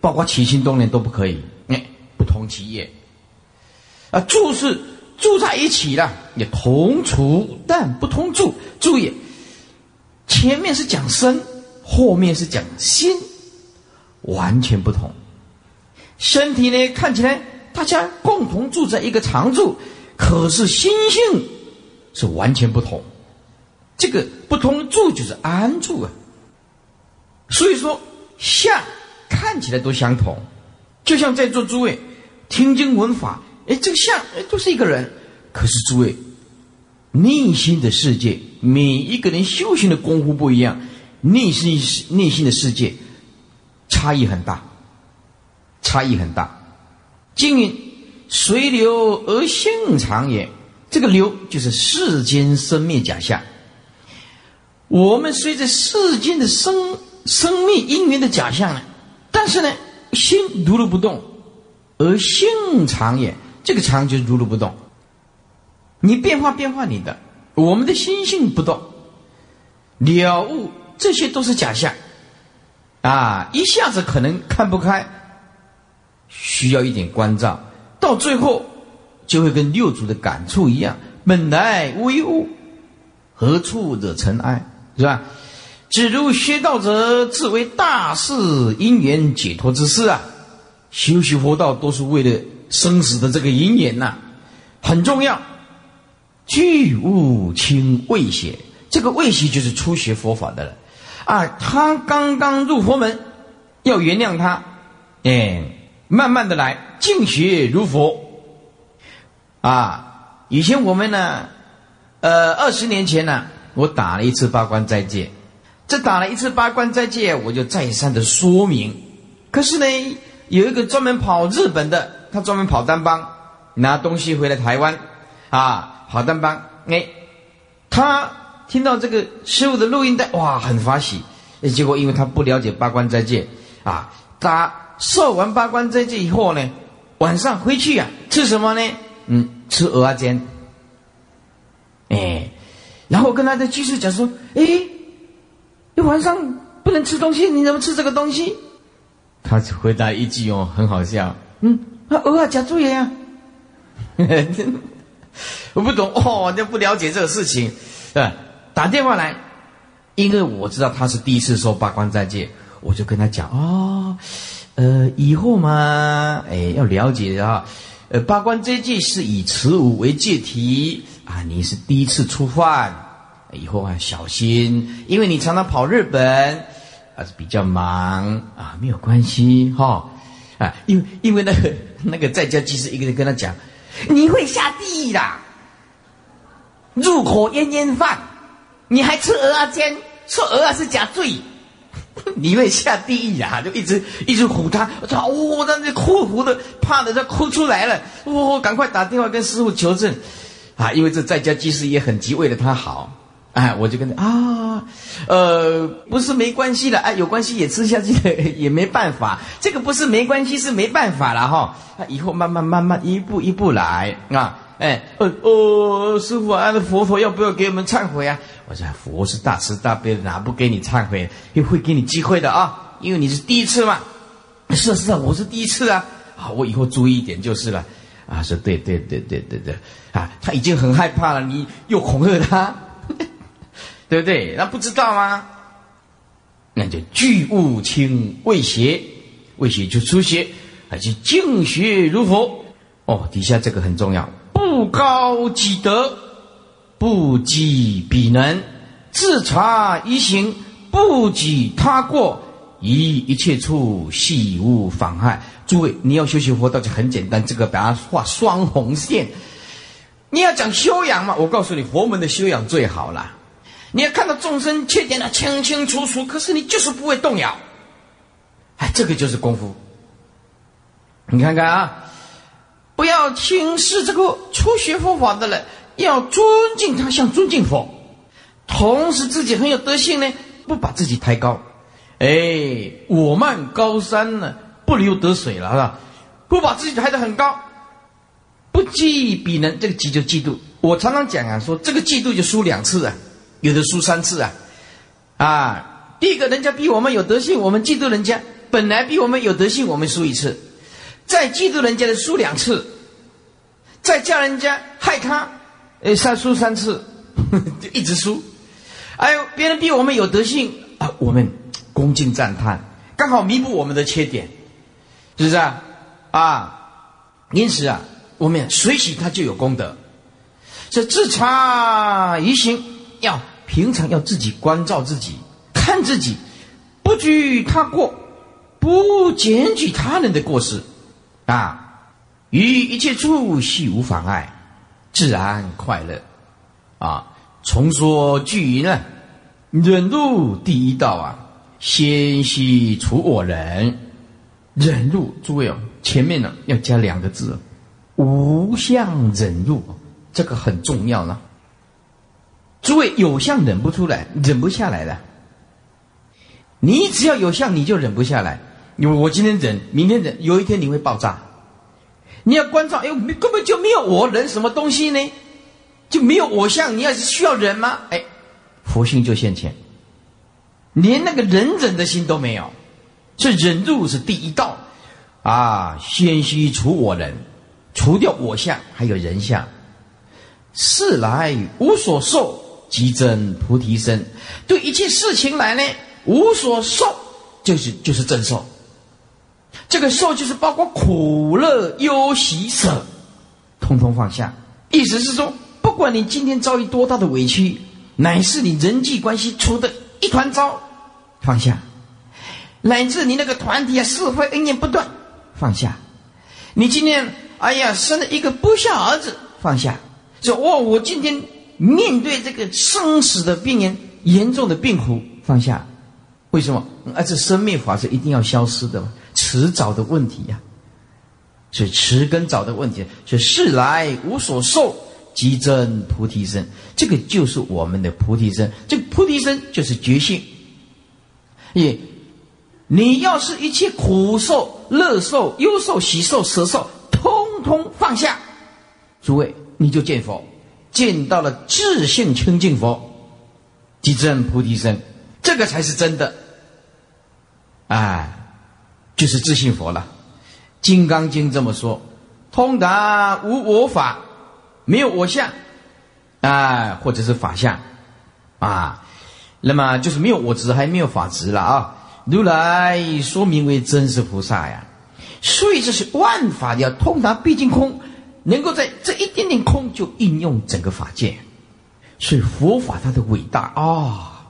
包括起心动念都不可以。不同其业啊，住是住在一起了，也同处但不同住。注意。前面是讲身，后面是讲心，完全不同。身体呢，看起来大家共同住在一个常住，可是心性是完全不同。这个不同住就是安住啊。所以说，相看起来都相同，就像在座诸位听经闻法，哎，这个相哎都是一个人，可是诸位。内心的世界，每一个人修行的功夫不一样，内心内心的世界差异很大，差异很大。经云：“随流而性长也。”这个流就是世间生灭假象。我们随着世间的生生命因缘的假象呢，但是呢，心如如不动，而性常也。这个常就是如如不动。你变化变化你的，我们的心性不动，了悟这些都是假象，啊，一下子可能看不开，需要一点关照，到最后就会跟六祖的感触一样，本来无一物，何处惹尘埃，是吧？只如学道者自为大事因缘解脱之事啊，修习佛道都是为了生死的这个因缘呐，很重要。具悟清未邪，这个未邪就是初学佛法的人，啊，他刚刚入佛门，要原谅他，哎，慢慢的来，静学如佛，啊，以前我们呢，呃，二十年前呢，我打了一次八关斋戒，这打了一次八关斋戒，我就再三的说明，可是呢，有一个专门跑日本的，他专门跑单帮，拿东西回来台湾，啊。跑单帮，哎，他听到这个师傅的录音带，哇，很发喜。结果因为他不了解八关斋戒，啊，他受完八关斋戒以后呢，晚上回去呀，吃什么呢？嗯，吃鹅啊煎。哎，然后跟他的居士讲说，哎，你晚上不能吃东西，你怎么吃这个东西？他回答一句哦，很好笑，嗯，鹅啊，假注意呀。我不懂哦，就不了解这个事情，对，打电话来，因为我知道他是第一次说八关斋戒，我就跟他讲哦，呃，以后嘛，哎，要了解啊，呃，八关斋戒是以持五为戒题啊，你是第一次出犯，以后啊小心，因为你常常跑日本，啊，比较忙啊，没有关系哈，啊，因为因为那个那个在家即使一个人跟他讲，你会下地狱的。入口烟烟饭，你还吃鹅啊煎？说鹅啊是假罪，你会下地狱啊！就一直一直唬他，我操！我那哭哭的，怕的都哭出来了。我赶快打电话跟师傅求证啊！因为这在家技师也很急，为了他好，哎，我就跟他啊，呃，不是没关系的，哎，有关系也吃下去 也没办法。这个不是没关系，是没办法了哈。以后慢慢慢慢一步一步来啊。哎，呃哦，师傅啊，那佛陀要不要给我们忏悔啊？我说佛是大慈大悲的，哪不给你忏悔？又会给你机会的啊，因为你是第一次嘛。是啊是啊，我是第一次啊，啊，我以后注意一点就是了。啊，说对对对对对对，啊，他已经很害怕了，你又恐吓他，对不对？那不知道吗？那就具物清未邪，未邪就出邪，而且净学如佛。哦，底下这个很重要，不高己德，不积彼能，自察一行，不己他过，以一切处细无妨害。诸位，你要修习佛道就很简单，这个把它画双红线。你要讲修养嘛，我告诉你，佛门的修养最好了。你要看到众生缺点呢，清清楚楚，可是你就是不会动摇。哎，这个就是功夫。你看看啊，不要轻视这个初学佛法的人，要尊敬他，像尊敬佛。同时自己很有德性呢，不把自己抬高。哎，我慢高山呢。不流得水了，是吧？不把自己抬得很高，不嫉比人，这个嫉就嫉妒。我常常讲啊，说这个嫉妒就输两次啊，有的输三次啊。啊，第一个人家比我们有德性，我们嫉妒人家；本来比我们有德性，我们输一次，再嫉妒人家的输两次，再叫人家害他，呃，三输三次，就一直输。哎呦，别人比我们有德性啊，我们恭敬赞叹，刚好弥补我们的缺点。是不是啊？啊，因此啊，我们随喜他就有功德。这自察于心，要平常要自己关照自己，看自己，不举他过，不检举他人的过失，啊，于一切处系无妨碍，自然快乐。啊，从说句呢，忍辱第一道啊，先须除我人。忍辱，诸位哦，前面呢要加两个字，无相忍辱，这个很重要呢。诸位有相忍不出来，忍不下来的。你只要有相，你就忍不下来。因为我今天忍，明天忍，有一天你会爆炸。你要关照，哎，根本就没有我忍什么东西呢？就没有我相，你要是需要忍吗？哎，佛性就现前，连那个忍忍的心都没有。这忍辱是第一道，啊，先须除我人，除掉我相，还有人相。事来无所受，即真菩提身。对一切事情来呢，无所受，就是就是正受。这个受就是包括苦乐忧喜舍，通通放下。意思是说，不管你今天遭遇多大的委屈，乃是你人际关系出的一团糟，放下。乃至你那个团体啊，是非恩怨不断，放下；你今天哎呀生了一个不孝儿子，放下。说哦，我今天面对这个生死的病人，严重的病苦，放下。为什么？而这生命法是一定要消失的，迟早的问题呀。所以迟跟早的问题，所以事来无所受，即真菩提身。这个就是我们的菩提身，这个菩提身就是觉性，也。你要是一切苦受、乐受、忧受、喜受、舍受，通通放下，诸位，你就见佛，见到了自性清净佛，即证菩提身，这个才是真的，哎，就是自信佛了。《金刚经》这么说：通达无我法，没有我相，啊，或者是法相，啊，那么就是没有我执，还没有法执了啊。如来说明为真实菩萨呀，所以这是万法要通达毕竟空，能够在这一点点空就应用整个法界，所以佛法它的伟大啊，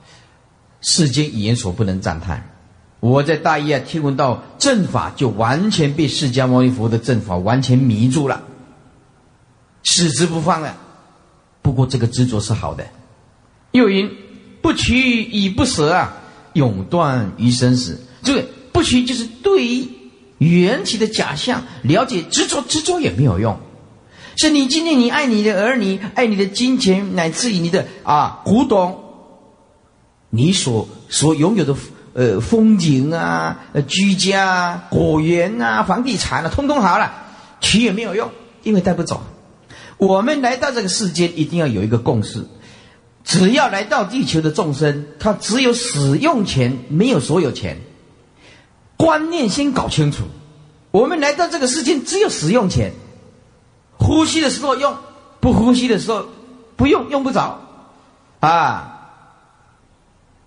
世间语言所不能赞叹。我在大一啊听闻到正法，就完全被释迦牟尼佛的正法完全迷住了，矢之不放了。不过这个执着是好的，又因不取以不舍啊。永断于生死，这个不取就是对于缘起的假象了解执着，执着也没有用。是你今天你爱你的儿女，爱你的金钱，乃至于你的啊古董，你所所拥有的呃风景啊、呃居家啊、果园啊、房地产啊，通通好了，取也没有用，因为带不走。我们来到这个世间，一定要有一个共识：只要来到地球的众生，他只有使用权，没有所有权。观念先搞清楚。我们来到这个世间，只有使用权。呼吸的时候用，不呼吸的时候不用，用不着。啊，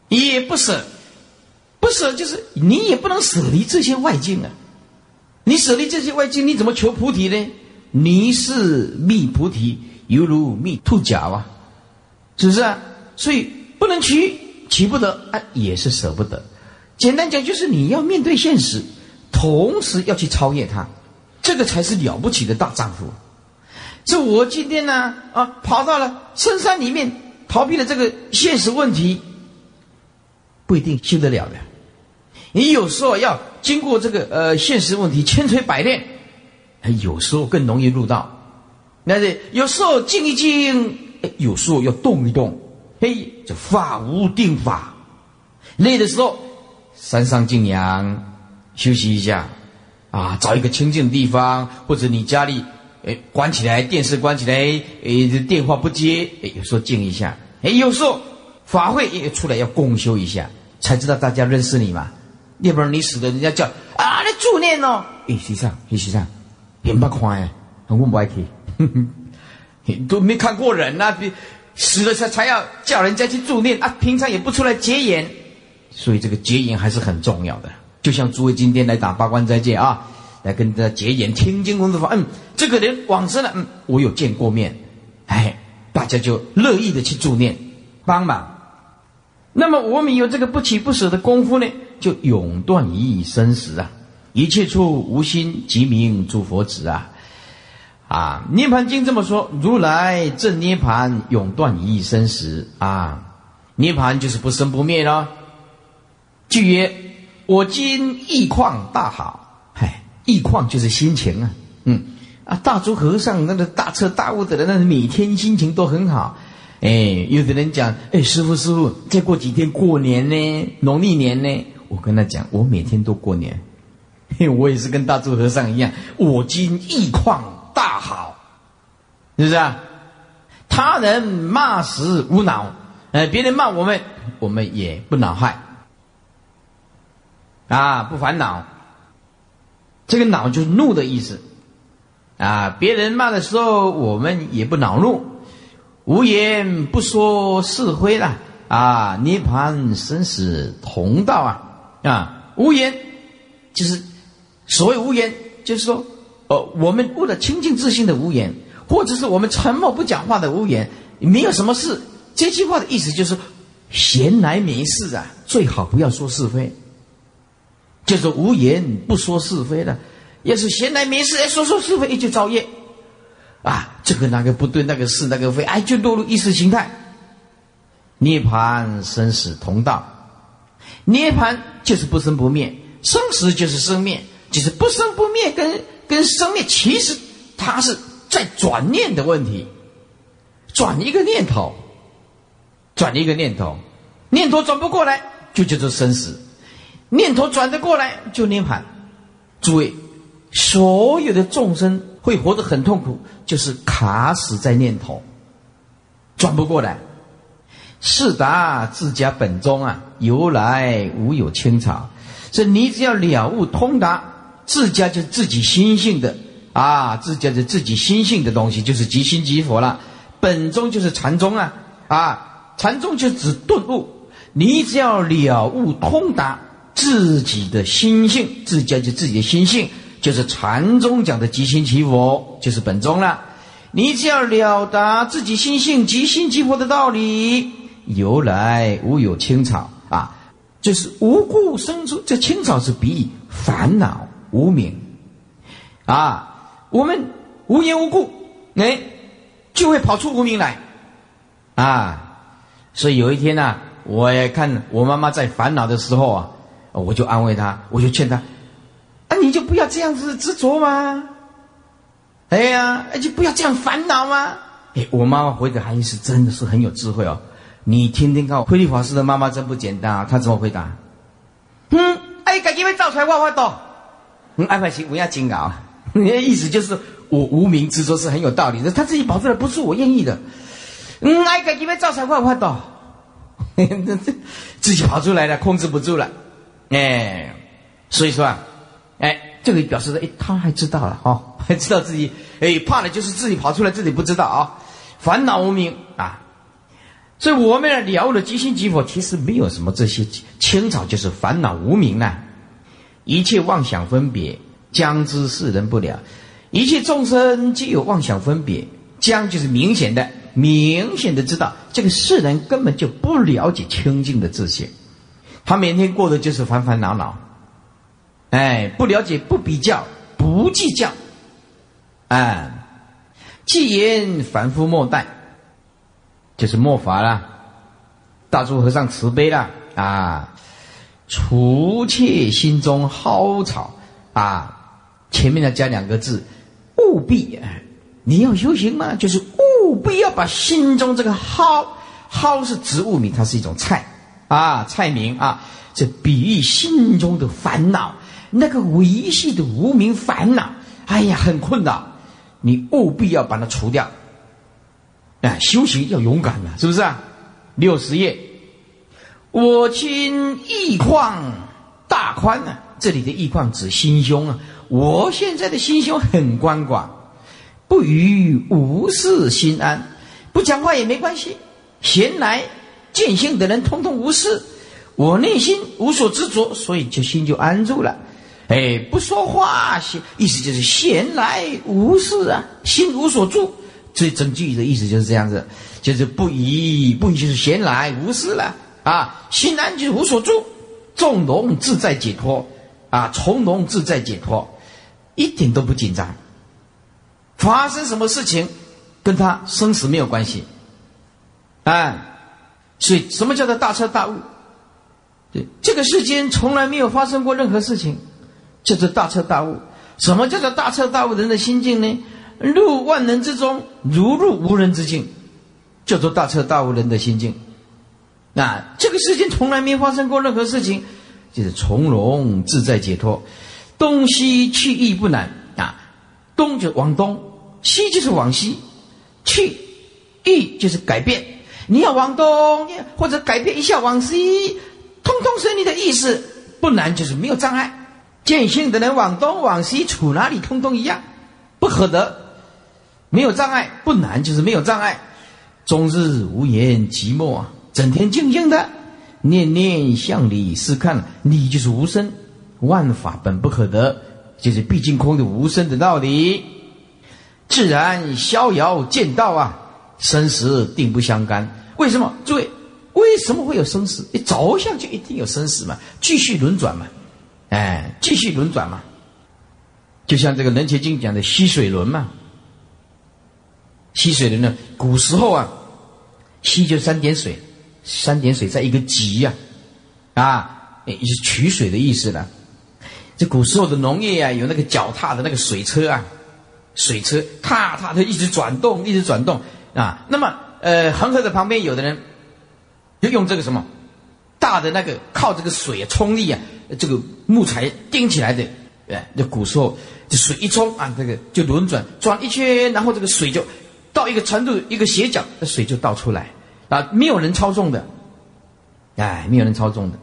也不舍，不舍就是你也不能舍离这些外境啊。你舍离这些外境，你怎么求菩提呢？你是觅菩提，犹如觅兔角啊，是不是啊？所以不能取，取不得啊，也是舍不得。简单讲，就是你要面对现实，同时要去超越它，这个才是了不起的大丈夫。这我今天呢啊，跑到了深山里面，逃避了这个现实问题，不一定修得了的。你有时候要经过这个呃现实问题千锤百炼。有时候更容易入道，那是有时候静一静，有时候要动一动，嘿，就法无定法。累的时候，山上静养，休息一下，啊，找一个清静的地方，或者你家里，哎，关起来，电视关起来，哎，电话不接，哎，有时候静一下，哎，有时候法会也出来要共修一下，才知道大家认识你嘛。要不然你死了，人家叫啊，来助念哦，哎，实际上，实际上。很不宽哎，很不爱去，都没看过人呐，死了才才要叫人家去助念啊，平常也不出来结缘，所以这个结缘还是很重要的。就像诸位今天来打八关斋戒啊，来跟大家结缘听经闻法，嗯，这个人往生了，嗯，我有见过面，哎，大家就乐意的去助念帮忙。那么我们有这个不起不舍的功夫呢，就永断一生死啊。一切处无心，即名诸佛子啊！啊，《涅盘经》这么说：如来正涅盘，永断一生死啊！涅盘就是不生不灭咯。句曰：我今意况大好，嗨，意况就是心情啊。嗯啊，大珠和尚那个大彻大悟的人，那每天心情都很好。哎，有的人讲：哎，师傅师傅，再过几天过年呢，农历年呢？我跟他讲，我每天都过年。嘿 我也是跟大珠和尚一样，我今意况大好，是不是啊？他人骂时无恼，呃，别人骂我们，我们也不恼害，啊，不烦恼。这个恼就是怒的意思，啊，别人骂的时候，我们也不恼怒，无言不说是非了，啊，涅槃生死同道啊，啊，无言就是。所谓无言，就是说，呃，我们悟了清净自信的无言，或者是我们沉默不讲话的无言，没有什么事。这句话的意思就是，闲来没事啊，最好不要说是非，就是无言不说是非的。要是闲来没事，哎，说说是非就造业，啊，这个那个不对，那个是那个非，哎，就落入意识形态。涅盘生死同道，涅盘就是不生不灭，生死就是生灭。就是不生不灭，跟跟生灭，其实它是在转念的问题，转一个念头，转一个念头，念头转不过来就叫做生死，念头转得过来就涅槃。诸位，所有的众生会活得很痛苦，就是卡死在念头，转不过来。是达自家本宗啊，由来无有青草，这你只要了悟通达。自家就自己心性的啊，自家就自己心性的东西，就是即心即佛了。本宗就是禅宗啊，啊，禅宗就指顿悟。你只要了悟通达自己的心性，自家就自己的心性，就是禅宗讲的即心即佛，就是本宗了。你只要了达自己心性即心即佛的道理，由来无有青草啊，就是无故生出。这青草是比喻烦恼。无名，啊，我们无缘无故，哎，就会跑出无名来，啊，所以有一天呢，我也看我妈妈在烦恼的时候啊，我就安慰她，我就劝她，啊，你就不要这样子执着吗，哎呀，就不要这样烦恼吗。哎，我妈妈回答还是真的是很有智慧哦，你听听看，慧律法师的妈妈真不简单啊，她怎么回答？嗯，哎，赶紧会造出来，我我懂。安排行不要煎熬，你 的意思就是我无名执着是很有道理的，他自己跑出来不是我愿意的。嗯，爱改因为造财快快到，自己跑出来了，控制不住了，哎，所以说啊，哎，这个表示的，哎，他还知道了哦，还知道自己，哎，怕的就是自己跑出来，自己不知道啊，烦恼无名啊，所以我们了了即心即佛，其实没有什么这些，清早就是烦恼无名呐，一切妄想分别，将知世人不了，一切众生皆有妄想分别，将就是明显的。明显的知道，这个世人根本就不了解清净的自性，他每天过的就是烦烦恼恼，哎，不了解，不比较，不计较，哎，既言凡夫莫待，就是莫法了，大珠和尚慈悲了啊，除却心中蒿草啊，前面要加两个字，务必，你要修行吗？就是。务必要把心中这个蒿，蒿是植物名，它是一种菜啊，菜名啊，这比喻心中的烦恼，那个维系的无名烦恼，哎呀，很困扰，你务必要把它除掉。哎，修行要勇敢啊，是不是啊？六十页，我今意旷大宽啊，这里的意旷指心胸啊，我现在的心胸很宽广。不与无事心安，不讲话也没关系。闲来见性的人，通通无事。我内心无所执着，所以就心就安住了。哎，不说话，意思就是闲来无事啊，心无所住。这整句的意思就是这样子，就是不疑不疑，就是闲来无事了啊。心安就是无所住，从容自在解脱啊，从容自在解脱，一点都不紧张。发生什么事情，跟他生死没有关系，哎，所以什么叫做大彻大悟？对，这个世间从来没有发生过任何事情，叫做大彻大悟。什么叫做大彻大悟人的心境呢？入万人之中，如入无人之境，叫做大彻大悟人的心境。那这个世间从来没发生过任何事情，就是从容自在解脱，东西去意不难啊，东就往东。西就是往西，去，意就是改变。你要往东，或者改变一下往西，通通是你的意思，不难，就是没有障碍。见性的人往东往西，处哪里通通一样，不可得，没有障碍，不难，就是没有障碍。终日无言寂寞啊，整天静静的，念念向里试看，你就是无声，万法本不可得，就是毕竟空的无声的道理。自然逍遥见道啊，生死定不相干。为什么？诸位，为什么会有生死？你走向就一定有生死嘛，继续轮转嘛，哎，继续轮转嘛。就像这个《人杰经》讲的吸水轮嘛，吸水轮呢，古时候啊，吸就三点水，三点水在一个集呀，啊，也是取水的意思了。这古时候的农业啊，有那个脚踏的那个水车啊。水车踏踏的一直转动，一直转动啊。那么，呃，恒河的旁边，有的人就用这个什么大的那个靠这个水冲力啊，这个木材钉起来的，哎，这古时候这水一冲啊，这个就轮转转一圈，然后这个水就到一个程度，一个斜角，那水就倒出来啊，没有人操纵的，哎，没有人操纵的，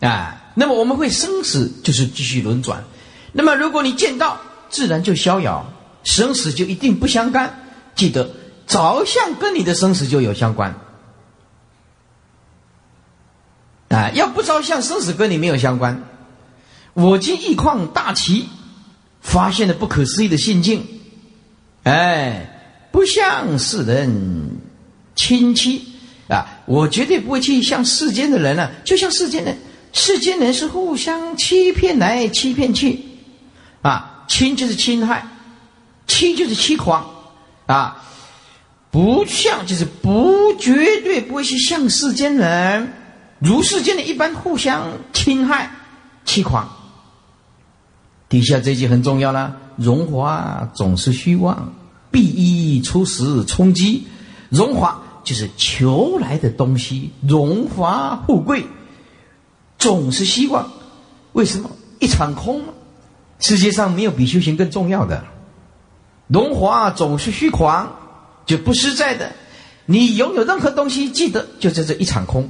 哎。那么我们会生死就是继续轮转。那么如果你见到。自然就逍遥，生死就一定不相干。记得着相跟你的生死就有相关。啊，要不着相，生死跟你没有相关。我今一旷大奇，发现了不可思议的心境。哎，不像世人亲戚啊，我绝对不会去像世间的人啊，就像世间人，世间人是互相欺骗来欺骗去，啊。侵就是侵害，欺就是欺狂，啊，不像就是不绝对不会去像世间人，如世间的一般互相侵害、欺狂。底下这句很重要了：荣华总是虚妄，必依初时冲击。荣华就是求来的东西，荣华富贵总是希望。为什么一场空？世界上没有比修行更重要的，荣华总是虚狂，就不实在的。你拥有任何东西，记得就在这一场空。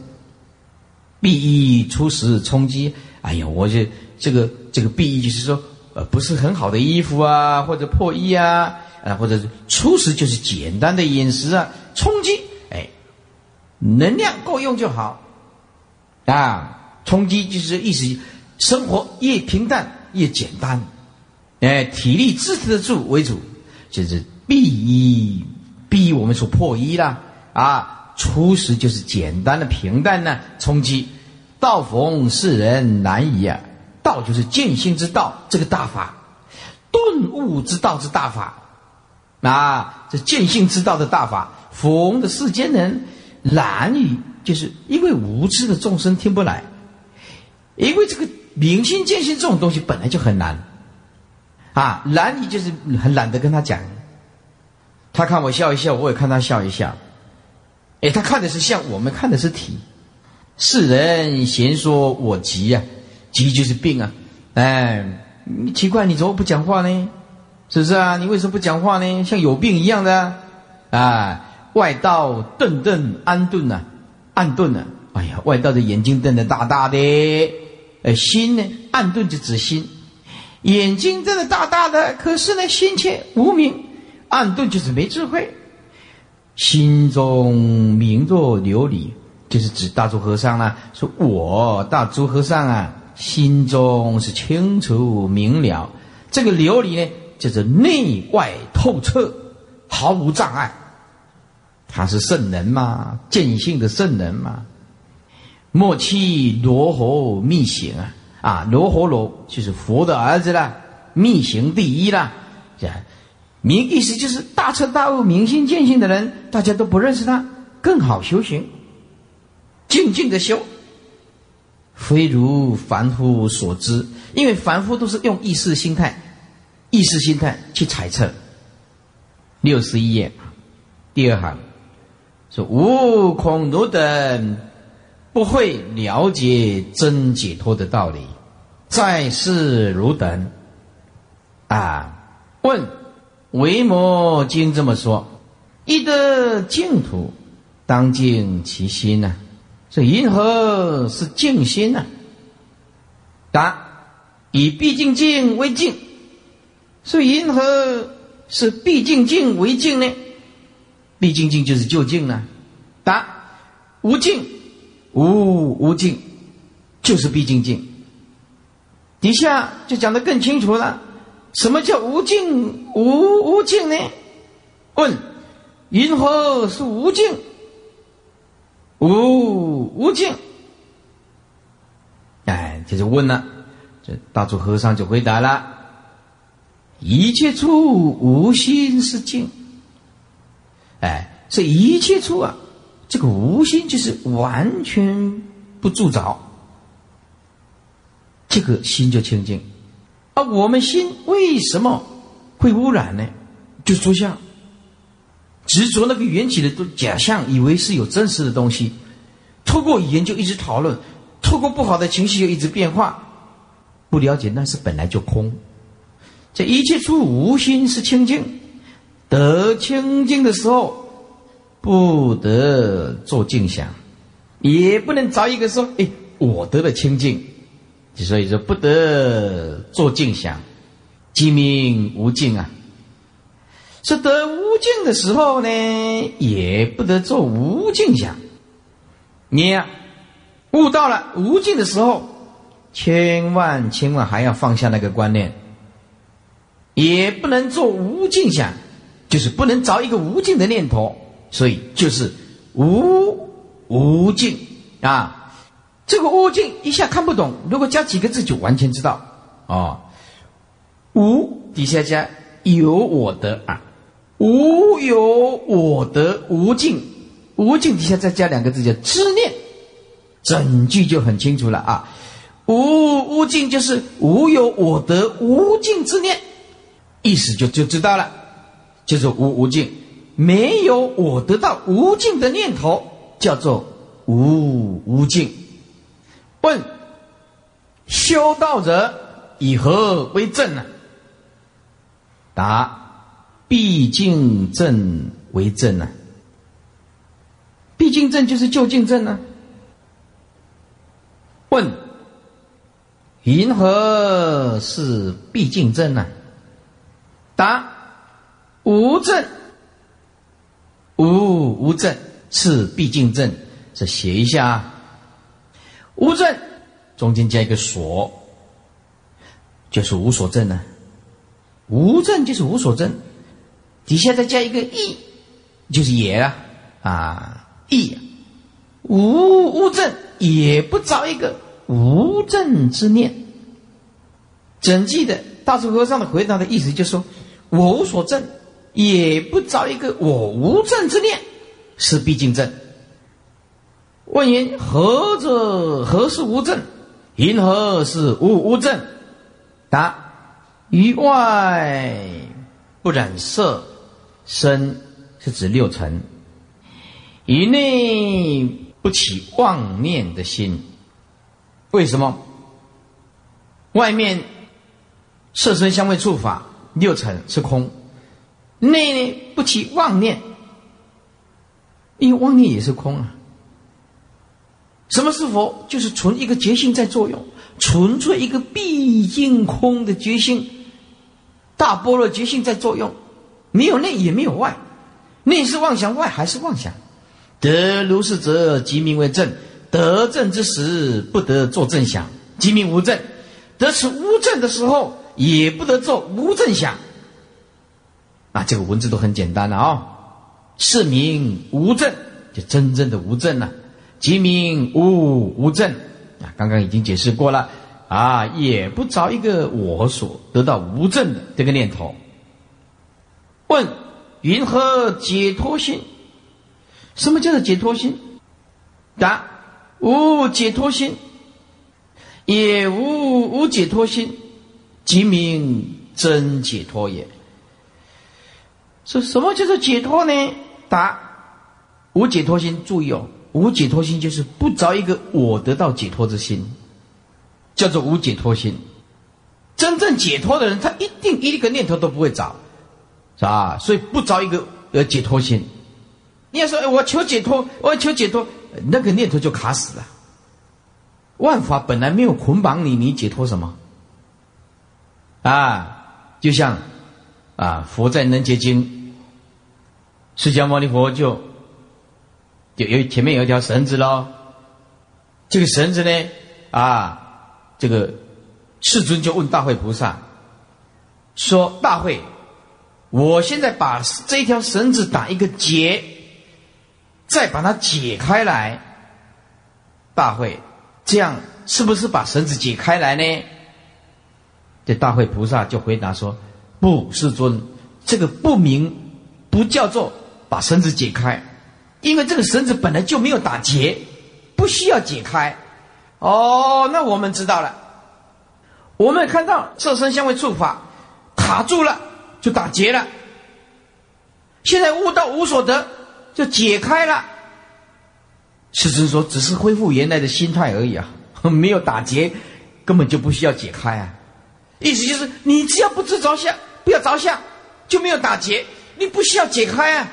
必衣初始冲击，哎呀，我这这个这个必衣就是说，呃，不是很好的衣服啊，或者破衣啊，啊，或者是初始就是简单的饮食啊，冲击，哎，能量够用就好，啊，冲击就是意思，生活越平淡越简单，哎，体力支持得住为主，就是必衣，必我们说破衣啦，啊，初时就是简单的平淡呢，冲击。道逢世人难移啊！道就是见性之道，这个大法，顿悟之道之大法啊！这见性之道的大法，逢的世间人难以，就是因为无知的众生听不来，因为这个明心见性这种东西本来就很难啊，难以就是很懒得跟他讲。他看我笑一笑，我也看他笑一笑。哎，他看的是相，我们看的是体。世人闲说我急呀，急就是病啊！哎，奇怪，你怎么不讲话呢？是不是啊？你为什么不讲话呢？像有病一样的啊！外道顿顿安顿呐，暗顿呐！哎呀，外道的眼睛瞪得大大的，呃，心呢？暗顿就指心，眼睛瞪得大大的，可是呢，心却无明，暗顿就是没智慧，心中明若琉璃。就是指大珠和尚呢，说我大珠和尚啊，心中是清楚明了，这个琉璃呢，就是内外透彻，毫无障碍。他是圣人嘛，见性的圣人嘛。莫欺罗侯密行啊，啊，罗侯罗就是佛的儿子啦，密行第一啦，这样明意思就是大彻大悟、明心见性的人，大家都不认识他，更好修行。静静的修，非如凡夫所知。因为凡夫都是用意识心态、意识心态去揣测。六十一页第二行说：“无恐奴等不会了解真解脱的道理，在世如等啊？问维摩经这么说：一得净土，当净其心呢？”这银河是静心呐？答：以毕竟静为净，所以银河是毕竟静为净呢？毕竟静就是就静了。答：无静，无无静，就是毕竟静。底下就讲得更清楚了，什么叫无尽无无尽呢？问：银河是无尽？无无尽，哎，这就问了，这大珠和尚就回答了：一切处无心是静。哎，这一切处啊，这个无心就是完全不住着，这个心就清净。而我们心为什么会污染呢？就出现。执着那个缘起的假象，以为是有真实的东西，透过语言就一直讨论，透过不好的情绪就一直变化，不了解那是本来就空。这一切处无心是清净，得清净的时候，不得做净想，也不能找一个说：“哎，我得了清净。”所以说不得做尽想，即名无尽啊。是得无尽的时候呢，也不得做无尽想。你呀，悟到了无尽的时候，千万千万还要放下那个观念，也不能做无尽想，就是不能着一个无尽的念头。所以就是无无尽啊，这个无尽一下看不懂，如果加几个字就完全知道哦。无底下加有我的啊。无有我得无尽，无尽底下再加两个字叫知念，整句就很清楚了啊！无无尽就是无有我得无尽之念，意思就就知道了，就是无无尽，没有我得到无尽的念头，叫做无无尽。问：修道者以何为正呢？答。毕竟正为正呢？毕竟正就是就近正呢？问：云何是毕竟正呢？答：无正，无无正是毕竟正。这写一下，无证中间加一个所，就是无所证呢。无证就是无所证，底下再加一个意，就是也啊啊意，无无证也不着一个无证之念。整记的大智和尚的回答的意思就是说，我无所证，也不着一个我无证之念，是毕竟证。问言何者？何是无证？云何是无无证？答。于外不染色身，是指六尘；于内不起妄念的心。为什么？外面色身香味触法六尘是空，内呢不起妄念，因为妄念也是空啊。什么是佛？就是纯一个觉性在作用，纯粹一个毕竟空的觉性。大般若觉性在作用，没有内也没有外，内是妄想，外还是妄想。得如是者，即名为正。得正之时，不得作正想，即名无正。得此无正的时候，也不得作无正想。啊，这个文字都很简单了啊，是名无正，就真正的无正了，即名无无正。啊，刚刚已经解释过了。啊，也不着一个我所得到无证的这个念头。问：云何解脱心？什么叫做解脱心？答：无解脱心，也无无解脱心，即名真解脱也。是什么叫做解脱呢？答：无解脱心。注意哦，无解脱心就是不着一个我得到解脱之心。叫做无解脱心，真正解脱的人，他一定一个念头都不会找，是吧？所以不着一个呃解脱心。你要说，哎，我求解脱，我要求解脱，那个念头就卡死了。万法本来没有捆绑你，你解脱什么？啊，就像啊，佛在能结经，释迦牟尼佛就就有前面有一条绳子喽，这个绳子呢，啊。这个世尊就问大会菩萨说：“大会，我现在把这条绳子打一个结，再把它解开来。大会，这样是不是把绳子解开来呢？”这大会菩萨就回答说：“不，世尊，这个不明不叫做把绳子解开，因为这个绳子本来就没有打结，不需要解开。”哦，那我们知道了。我们看到色身香味触法卡住了，就打结了。现在悟到无所得，就解开了。师尊说，只是恢复原来的心态而已啊，没有打结，根本就不需要解开啊。意思就是，你只要不知着相，不要着相，就没有打结，你不需要解开啊。